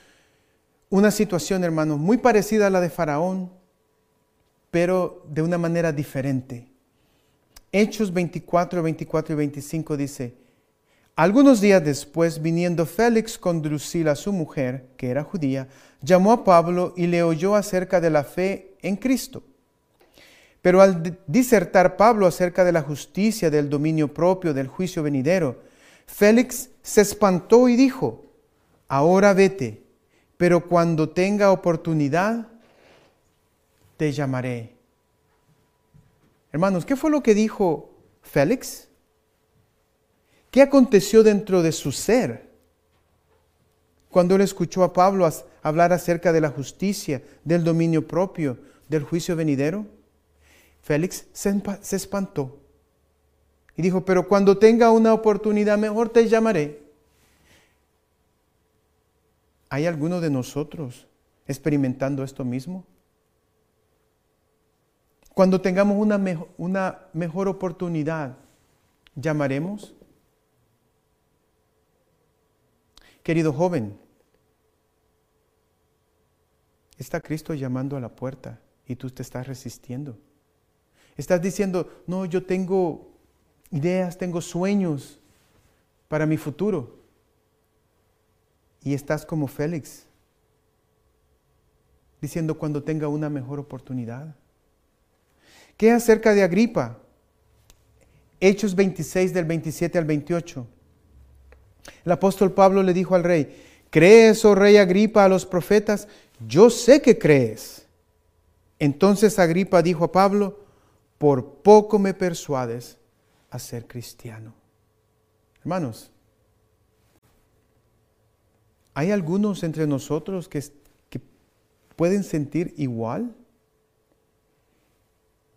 una situación, hermanos, muy parecida a la de Faraón, pero de una manera diferente. Hechos 24, 24 y 25 dice, algunos días después, viniendo Félix con Drusila, su mujer, que era judía, llamó a Pablo y le oyó acerca de la fe en Cristo. Pero al disertar Pablo acerca de la justicia, del dominio propio, del juicio venidero, Félix se espantó y dijo, ahora vete, pero cuando tenga oportunidad, te llamaré. Hermanos, ¿qué fue lo que dijo Félix? ¿Qué aconteció dentro de su ser cuando él escuchó a Pablo hablar acerca de la justicia, del dominio propio, del juicio venidero? Félix se espantó y dijo, pero cuando tenga una oportunidad mejor te llamaré. ¿Hay alguno de nosotros experimentando esto mismo? Cuando tengamos una, una mejor oportunidad, ¿llamaremos? Querido joven, está Cristo llamando a la puerta y tú te estás resistiendo. Estás diciendo, no, yo tengo ideas, tengo sueños para mi futuro. Y estás como Félix, diciendo cuando tenga una mejor oportunidad. ¿Qué acerca de Agripa? Hechos 26 del 27 al 28. El apóstol Pablo le dijo al rey, ¿crees, oh rey Agripa, a los profetas? Yo sé que crees. Entonces Agripa dijo a Pablo, por poco me persuades a ser cristiano. Hermanos, ¿hay algunos entre nosotros que, que pueden sentir igual?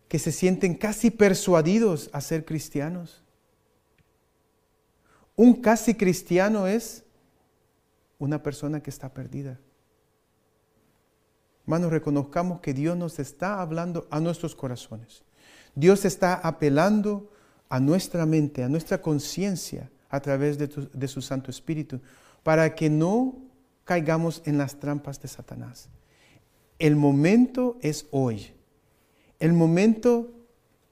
Que se sienten casi persuadidos a ser cristianos. Un casi cristiano es una persona que está perdida. Hermanos, reconozcamos que Dios nos está hablando a nuestros corazones. Dios está apelando a nuestra mente, a nuestra conciencia a través de, de, su Santo Espíritu, para que no caigamos en las trampas de Satanás. El momento es hoy. El momento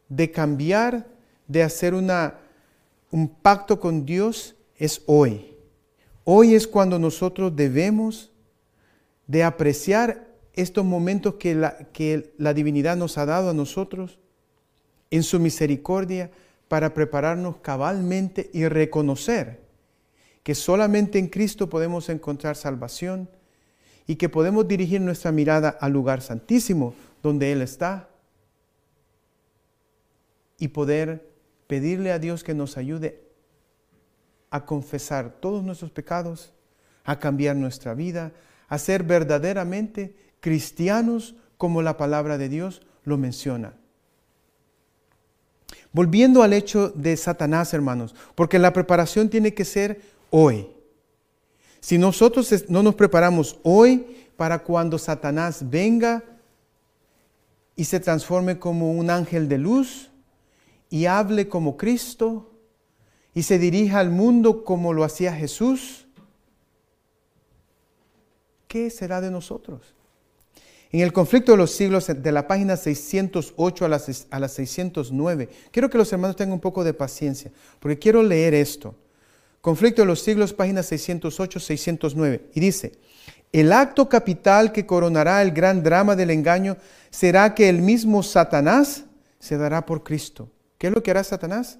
de cambiar, de hacer una un pacto con Dios es hoy. Hoy es cuando nosotros debemos de apreciar estos momentos que la, que la divinidad nos ha dado a nosotros en su misericordia para prepararnos cabalmente y reconocer que solamente en Cristo podemos encontrar salvación y que podemos dirigir nuestra mirada al lugar santísimo donde Él está y poder pedirle a Dios que nos ayude a confesar todos nuestros pecados, a cambiar nuestra vida, a ser verdaderamente cristianos como la palabra de Dios lo menciona. Volviendo al hecho de Satanás, hermanos, porque la preparación tiene que ser hoy. Si nosotros no nos preparamos hoy para cuando Satanás venga y se transforme como un ángel de luz y hable como Cristo y se dirija al mundo como lo hacía Jesús, ¿qué será de nosotros? En el conflicto de los siglos, de la página 608 a la, a la 609, quiero que los hermanos tengan un poco de paciencia, porque quiero leer esto. Conflicto de los siglos, página 608, 609. Y dice, el acto capital que coronará el gran drama del engaño será que el mismo Satanás se dará por Cristo. ¿Qué es lo que hará Satanás?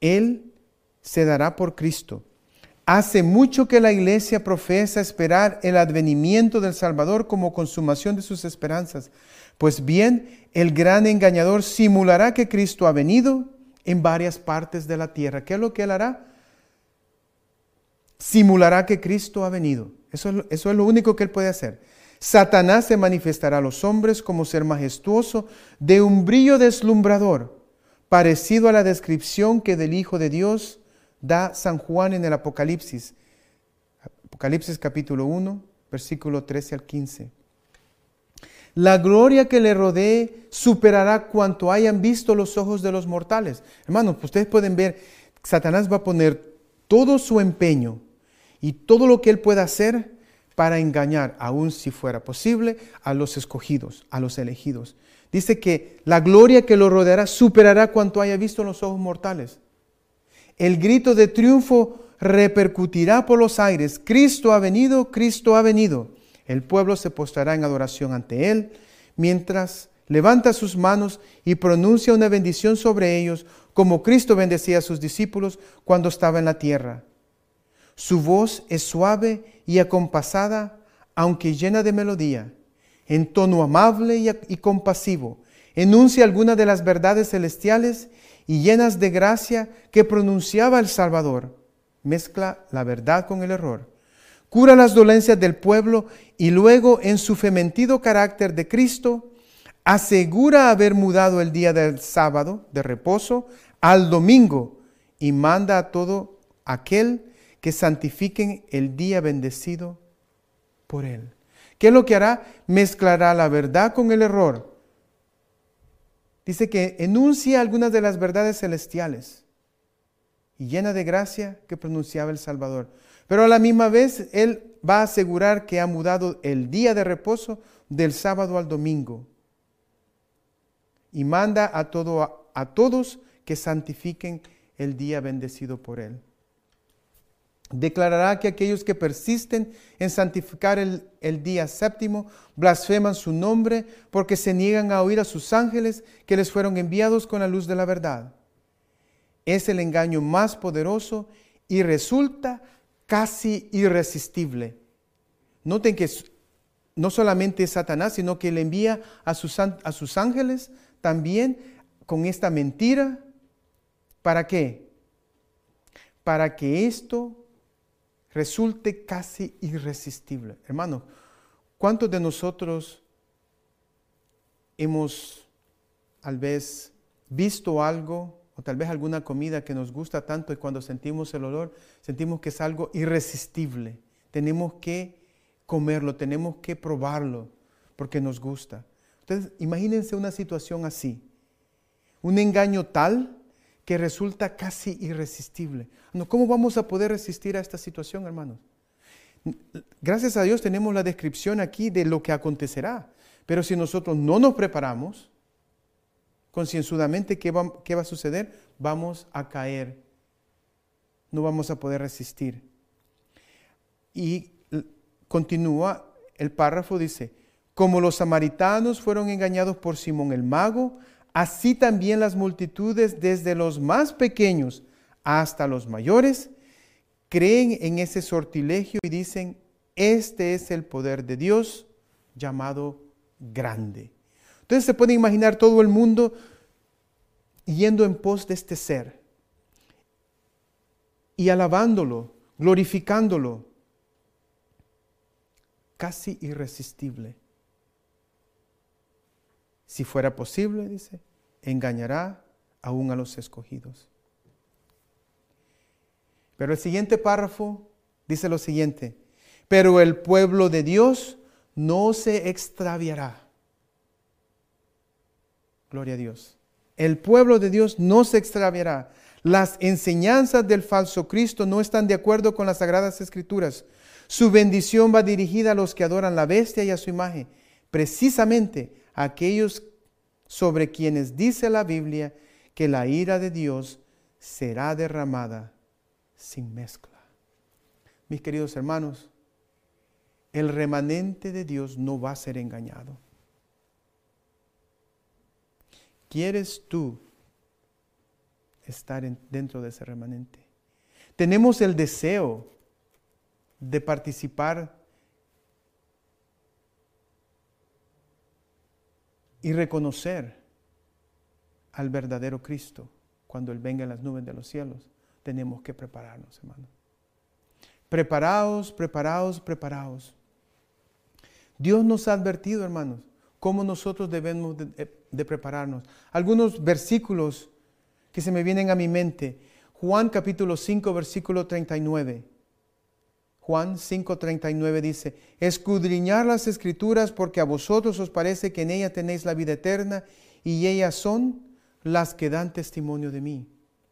Él se dará por Cristo. Hace mucho que la iglesia profesa esperar el advenimiento del Salvador como consumación de sus esperanzas. Pues bien, el gran engañador simulará que Cristo ha venido en varias partes de la tierra. ¿Qué es lo que él hará? Simulará que Cristo ha venido. Eso, eso es lo único que él puede hacer. Satanás se manifestará a los hombres como ser majestuoso, de un brillo deslumbrador, parecido a la descripción que del Hijo de Dios da San Juan en el Apocalipsis. Apocalipsis capítulo 1, versículo 13 al 15. La gloria que le rodee superará cuanto hayan visto los ojos de los mortales. Hermanos, ustedes pueden ver, Satanás va a poner todo su empeño y todo lo que él pueda hacer para engañar, aun si fuera posible, a los escogidos, a los elegidos. Dice que la gloria que lo rodeará superará cuanto haya visto los ojos mortales. El grito de triunfo repercutirá por los aires. Cristo ha venido, Cristo ha venido. El pueblo se postrará en adoración ante Él, mientras levanta sus manos y pronuncia una bendición sobre ellos, como Cristo bendecía a sus discípulos cuando estaba en la tierra. Su voz es suave y acompasada, aunque llena de melodía, en tono amable y, compasivo. Enuncia algunas de las verdades celestiales y llenas de gracia que pronunciaba el Salvador. Mezcla la verdad con el error cura las dolencias del pueblo y luego en su fementido carácter de Cristo asegura haber mudado el día del sábado de reposo al domingo y manda a todo aquel que santifiquen el día bendecido por él. ¿Qué es lo que hará? Mezclará la verdad con el error. Dice que enuncia algunas de las verdades celestiales y llena de gracia que pronunciaba el Salvador. Pero a la misma vez Él va a asegurar que ha mudado el día de reposo del sábado al domingo. Y manda a, todo, a, todos que santifiquen el día bendecido por Él. Declarará que aquellos que persisten en santificar el, el, día séptimo blasfeman su nombre porque se niegan a oír a sus ángeles que les fueron enviados con la luz de la verdad. Es el engaño más poderoso y resulta casi irresistible. Noten que no solamente es Satanás, sino que le envía a sus, a sus ángeles también con esta mentira. ¿Para qué? Para que esto resulte casi irresistible. Hermanos, ¿cuántos de nosotros hemos tal vez visto algo tal vez alguna comida que nos gusta tanto y cuando sentimos el olor, sentimos que es algo irresistible. Tenemos que comerlo, tenemos que probarlo porque nos gusta. Entonces, imagínense una situación así. Un engaño tal que resulta casi irresistible. ¿Cómo vamos a poder resistir a esta situación, hermanos? Gracias a Dios tenemos la descripción aquí de lo que acontecerá. Pero si nosotros no nos preparamos, concienzudamente ¿qué va, qué va a suceder? Vamos a caer. No vamos a poder resistir. Y continúa el párrafo, dice, como los samaritanos fueron engañados por Simón el mago, así también las multitudes, desde los más pequeños hasta los mayores, creen en ese sortilegio y dicen, este es el poder de Dios llamado grande. Entonces se puede imaginar todo el mundo yendo en pos de este ser y alabándolo, glorificándolo, casi irresistible. Si fuera posible, dice, engañará aún a los escogidos. Pero el siguiente párrafo dice lo siguiente, pero el pueblo de Dios no se extraviará. Gloria a Dios. El pueblo de Dios no se extraviará. Las enseñanzas del falso Cristo no están de acuerdo con las sagradas escrituras. Su bendición va dirigida a los que adoran la bestia y a su imagen, precisamente aquellos sobre quienes dice la Biblia que la ira de Dios será derramada sin mezcla. Mis queridos hermanos, el remanente de Dios no va a ser engañado. ¿Quieres tú estar dentro de ese remanente? Tenemos el deseo de participar y reconocer al verdadero Cristo cuando Él venga en las nubes de los cielos. Tenemos que prepararnos, hermano. Preparados, preparados, preparados. Dios nos ha advertido, hermanos, cómo nosotros debemos de, prepararnos. Algunos versículos que se me vienen a mi mente. Juan capítulo 5, versículo 39. Juan 5:39 dice, escudriñar las escrituras porque a vosotros os parece que en ellas tenéis la vida eterna y ellas son las que dan testimonio de mí.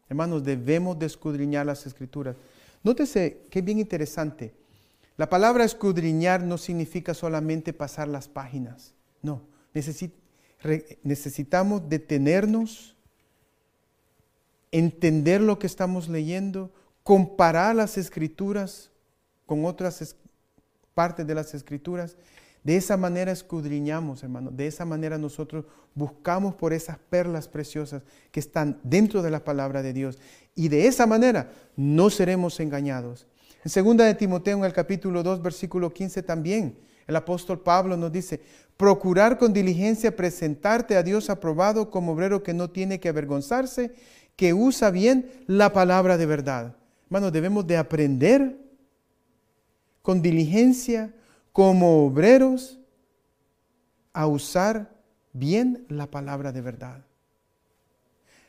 Hermanos, debemos de escudriñar las escrituras. Nótese que bien interesante. La palabra escudriñar no significa solamente pasar las páginas. No, necesitamos detenernos, entender lo que estamos leyendo, comparar las escrituras con otras partes de las escrituras. De esa manera escudriñamos, hermano. De esa manera nosotros buscamos por esas perlas preciosas que están dentro de la palabra de Dios. Y de esa manera no seremos engañados. En segunda de Timoteo, en el capítulo 2, versículo 15 también, el apóstol Pablo nos dice, procurar con diligencia presentarte a Dios aprobado como obrero que no tiene que avergonzarse, que usa bien la palabra de verdad. Hermanos, debemos de aprender con diligencia como obreros a usar bien la palabra de verdad.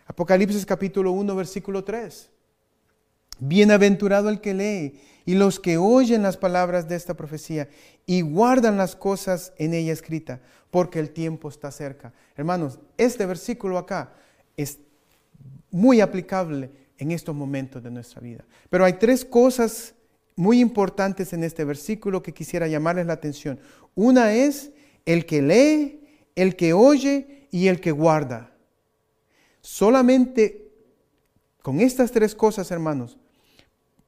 Apocalipsis capítulo 1, versículo 3. Bienaventurado el que lee y los que oyen las palabras de esta profecía y guardan las cosas en ella escrita, porque el tiempo está cerca. Hermanos, este versículo acá es muy aplicable en estos momentos de nuestra vida. Pero hay tres cosas muy importantes en este versículo que quisiera llamarles la atención. Una es el que lee, el que oye y el que guarda. Solamente con estas tres cosas, hermanos,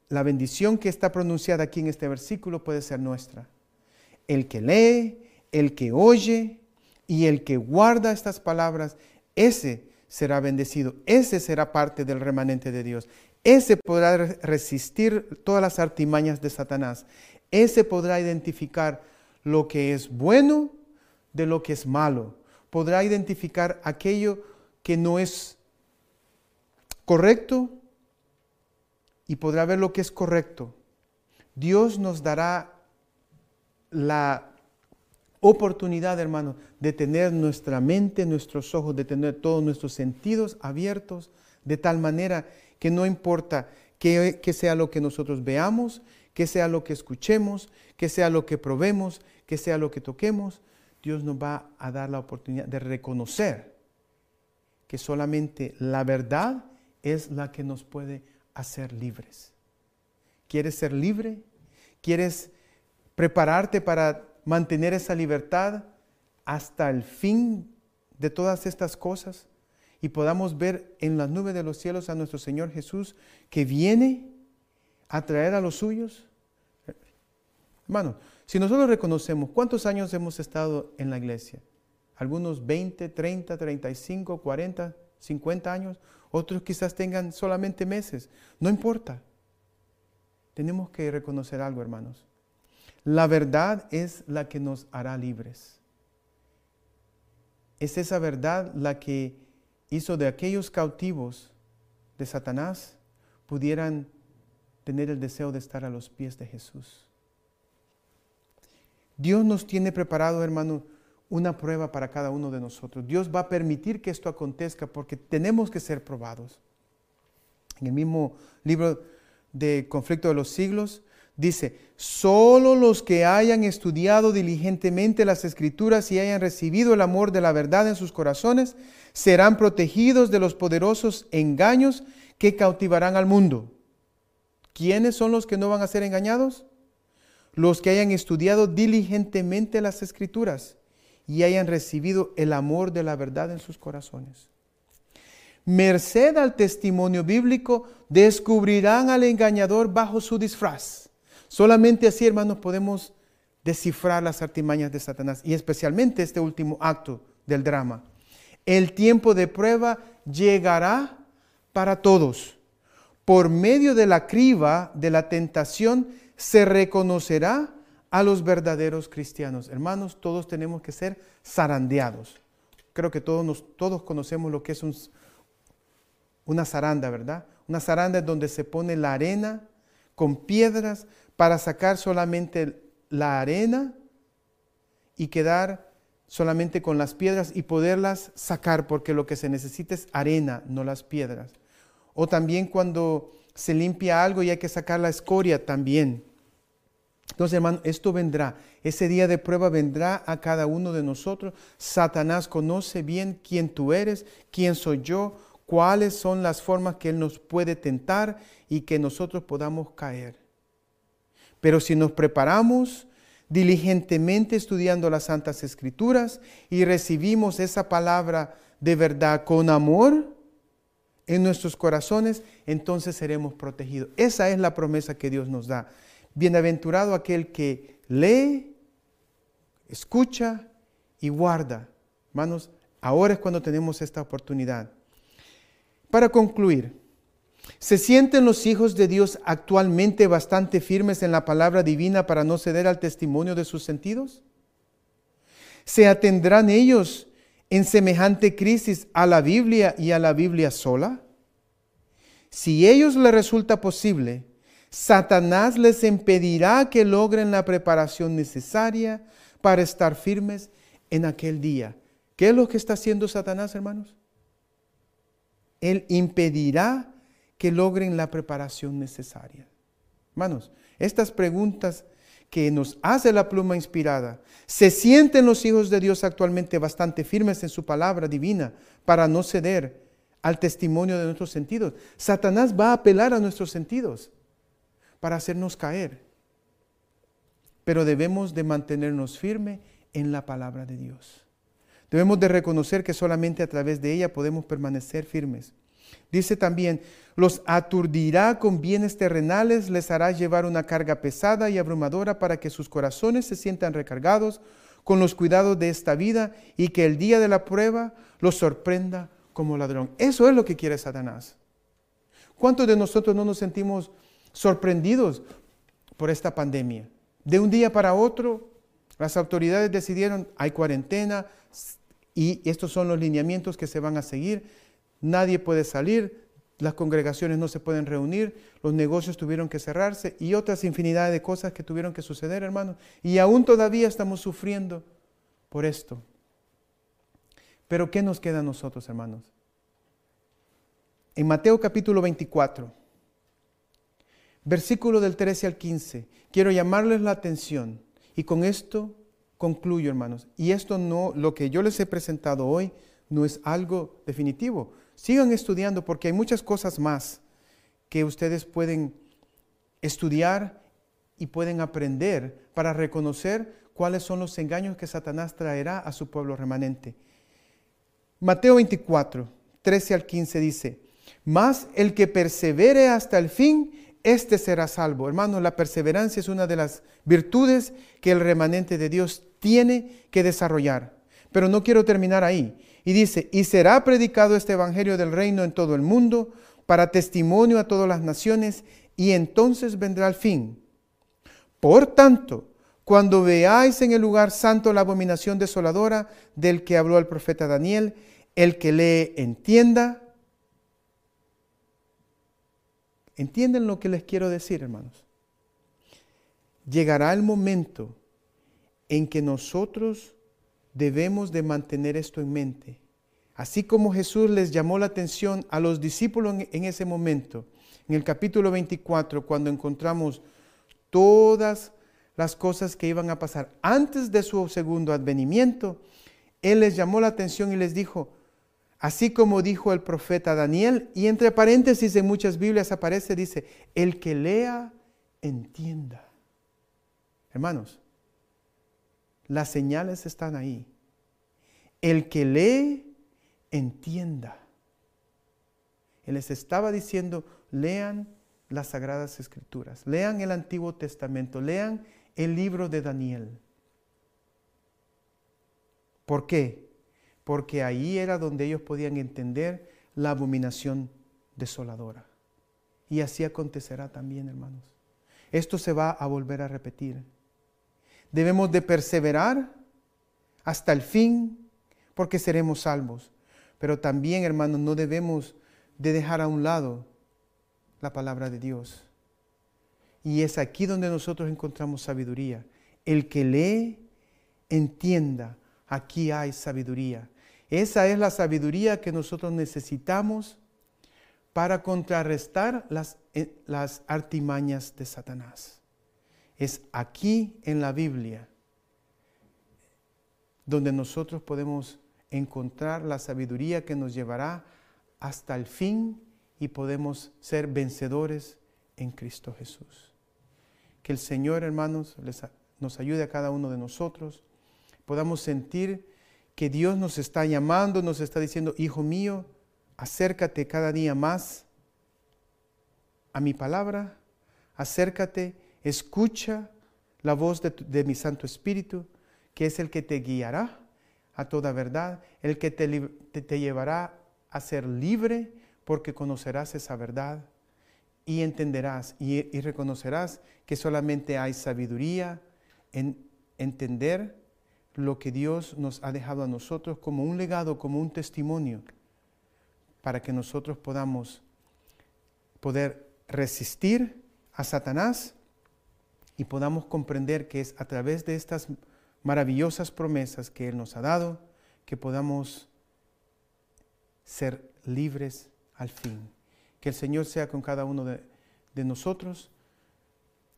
la bendición que está pronunciada aquí en este versículo puede ser nuestra. El que lee, el que oye y el que guarda estas palabras, ese será bendecido, ese será parte del remanente de Dios. Ese podrá resistir todas las artimañas de Satanás. Ese podrá identificar lo que es bueno de lo que es malo. Podrá identificar aquello que no es correcto y podrá ver lo que es correcto. Dios nos dará la oportunidad, hermano, de tener nuestra mente, nuestros ojos, de tener todos nuestros sentidos abiertos, de tal manera que no importa que, sea lo que nosotros veamos, que sea lo que escuchemos, que sea lo que probemos, que sea lo que toquemos, Dios nos va a dar la oportunidad de reconocer que solamente la verdad es la que nos puede hacer libres. ¿Quieres ser libre? ¿Quieres prepararte para mantener esa libertad hasta el fin de todas estas cosas? Y podamos ver en las nubes de los cielos a nuestro Señor Jesús que viene a traer a los suyos. Hermano, si nosotros reconocemos cuántos años hemos estado en la iglesia, algunos 20, 30, 35, 40, 50 años, otros quizás tengan solamente meses, no importa. Tenemos que reconocer algo, hermanos. La verdad es la que nos hará libres. Es esa verdad la que hizo de aquellos cautivos de Satanás pudieran tener el deseo de estar a los pies de Jesús. Dios nos tiene preparado, hermano, una prueba para cada uno de nosotros. Dios va a permitir que esto acontezca porque tenemos que ser probados. En el mismo libro de Conflicto de los Siglos, dice, solo los que hayan estudiado diligentemente las escrituras y hayan recibido el amor de la verdad en sus corazones, serán protegidos de los poderosos engaños que cautivarán al mundo. ¿Quiénes son los que no van a ser engañados? Los que hayan estudiado diligentemente las escrituras y hayan recibido el amor de la verdad en sus corazones. Merced al testimonio bíblico, descubrirán al engañador bajo su disfraz. Solamente así, hermanos, podemos descifrar las artimañas de Satanás y especialmente este último acto del drama. El tiempo de prueba llegará para todos. Por medio de la criba de la tentación se reconocerá a los verdaderos cristianos. Hermanos, todos tenemos que ser zarandeados. Creo que todos, todos conocemos lo que es una zaranda, ¿verdad? Una zaranda es donde se pone la arena con piedras para sacar solamente la arena y quedar solamente con las piedras y poderlas sacar, porque lo que se necesita es arena, no las piedras. O también cuando se limpia algo y hay que sacar la escoria también. Entonces, hermano, esto vendrá. Ese día de prueba vendrá a cada uno de nosotros. Satanás conoce bien quién tú eres, quién soy yo, cuáles son las formas que Él nos puede tentar y que nosotros podamos caer. Pero si nos preparamos diligentemente estudiando las Santas Escrituras y recibimos esa palabra de verdad con amor en nuestros corazones, entonces seremos protegidos. Esa es la promesa que Dios nos da. Bienaventurado aquel que lee, escucha y guarda. Hermanos, ahora es cuando tenemos esta oportunidad. Para concluir, ¿se sienten los hijos de Dios actualmente bastante firmes en la palabra divina para no ceder al testimonio de sus sentidos? ¿Se atendrán ellos en semejante crisis a la Biblia y a la Biblia sola? Si ellos les resulta posible, Satanás les impedirá que logren la preparación necesaria para estar firmes en aquel día. ¿Qué es lo que está haciendo Satanás, hermanos? Él impedirá que logren la preparación necesaria. Hermanos, estas preguntas que nos hace la pluma inspirada, ¿se sienten los hijos de Dios actualmente bastante firmes en su palabra divina para no ceder al testimonio de nuestros sentidos? Satanás va a apelar a nuestros sentidos para hacernos caer. Pero debemos de mantenernos firmes en la palabra de Dios. Debemos de reconocer que solamente a través de ella podemos permanecer firmes. Dice también, los aturdirá con bienes terrenales, les hará llevar una carga pesada y abrumadora para que sus corazones se sientan recargados con los cuidados de esta vida y que el día de la prueba los sorprenda como ladrón. Eso es lo que quiere Satanás. ¿Cuántos de nosotros no nos sentimos sorprendidos por esta pandemia. De un día para otro, las autoridades decidieron, hay cuarentena y estos son los lineamientos que se van a seguir. Nadie puede salir, las congregaciones no se pueden reunir, los negocios tuvieron que cerrarse y otras infinidad de cosas que tuvieron que suceder, hermanos. Y aún todavía estamos sufriendo por esto. Pero ¿qué nos queda a nosotros, hermanos? En Mateo capítulo 24, Versículo del 13 al 15. Quiero llamarles la atención y con esto concluyo, hermanos. Y esto no, lo que yo les he presentado hoy no es algo definitivo. Sigan estudiando porque hay muchas cosas más que ustedes pueden estudiar y pueden aprender para reconocer cuáles son los engaños que Satanás traerá a su pueblo remanente. Mateo 24, 13 al 15 dice, mas el que persevere hasta el fin, este será salvo. Hermanos, la perseverancia es una de las virtudes que el remanente de Dios tiene que desarrollar. Pero no quiero terminar ahí. Y dice, y será predicado este Evangelio del reino en todo el mundo para testimonio a todas las naciones, y entonces vendrá el fin. Por tanto, cuando veáis en el lugar santo la abominación desoladora del que habló el profeta Daniel, el que lee entienda. ¿Entienden lo que les quiero decir, hermanos? Llegará el momento en que nosotros debemos de mantener esto en mente. Así como Jesús les llamó la atención a los discípulos en, ese momento, en el capítulo 24, cuando encontramos todas las cosas que iban a pasar antes de su segundo advenimiento, Él les llamó la atención y les dijo, así como dijo el profeta Daniel, y entre paréntesis en muchas Biblias aparece, dice, el que lea, entienda. Hermanos, las señales están ahí. El que lee, entienda. Él les estaba diciendo, lean las Sagradas Escrituras, lean el Antiguo Testamento, lean el libro de Daniel. ¿Por qué? Porque ahí era donde ellos podían entender la abominación desoladora. Y así acontecerá también, hermanos. Esto se va a volver a repetir. Debemos de perseverar hasta el fin porque seremos salvos. Pero también, hermanos, no debemos de dejar a un lado la palabra de Dios. Y es aquí donde nosotros encontramos sabiduría. El que lee, entienda, aquí hay sabiduría. Esa es la sabiduría que nosotros necesitamos para contrarrestar las, eh, las artimañas de Satanás. Es aquí en la Biblia donde nosotros podemos encontrar la sabiduría que nos llevará hasta el fin y podemos ser vencedores en Cristo Jesús. Que el Señor, hermanos, nos ayude a cada uno de nosotros, podamos sentir que Dios nos está llamando, nos está diciendo, hijo mío, acércate cada día más a mi palabra, acércate escucha la voz de, mi Santo Espíritu, que es el que te guiará a toda verdad, el que te, llevará a ser libre porque conocerás esa verdad y entenderás y, y, reconocerás que solamente hay sabiduría en entender lo que Dios nos ha dejado a nosotros como un legado, como un testimonio, para que nosotros podamos poder resistir a Satanás y podamos comprender que es a través de estas maravillosas promesas que Él nos ha dado que podamos ser libres al fin. Que el Señor sea con cada uno de, de nosotros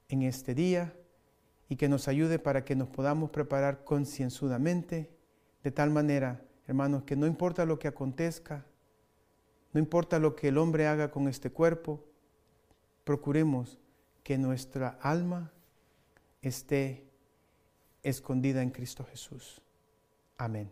en este día y que nos ayude para que nos podamos preparar concienzudamente, de tal manera, hermanos, que no importa lo que acontezca, no importa lo que el hombre haga con este cuerpo, procuremos que nuestra alma esté escondida en Cristo Jesús. Amén.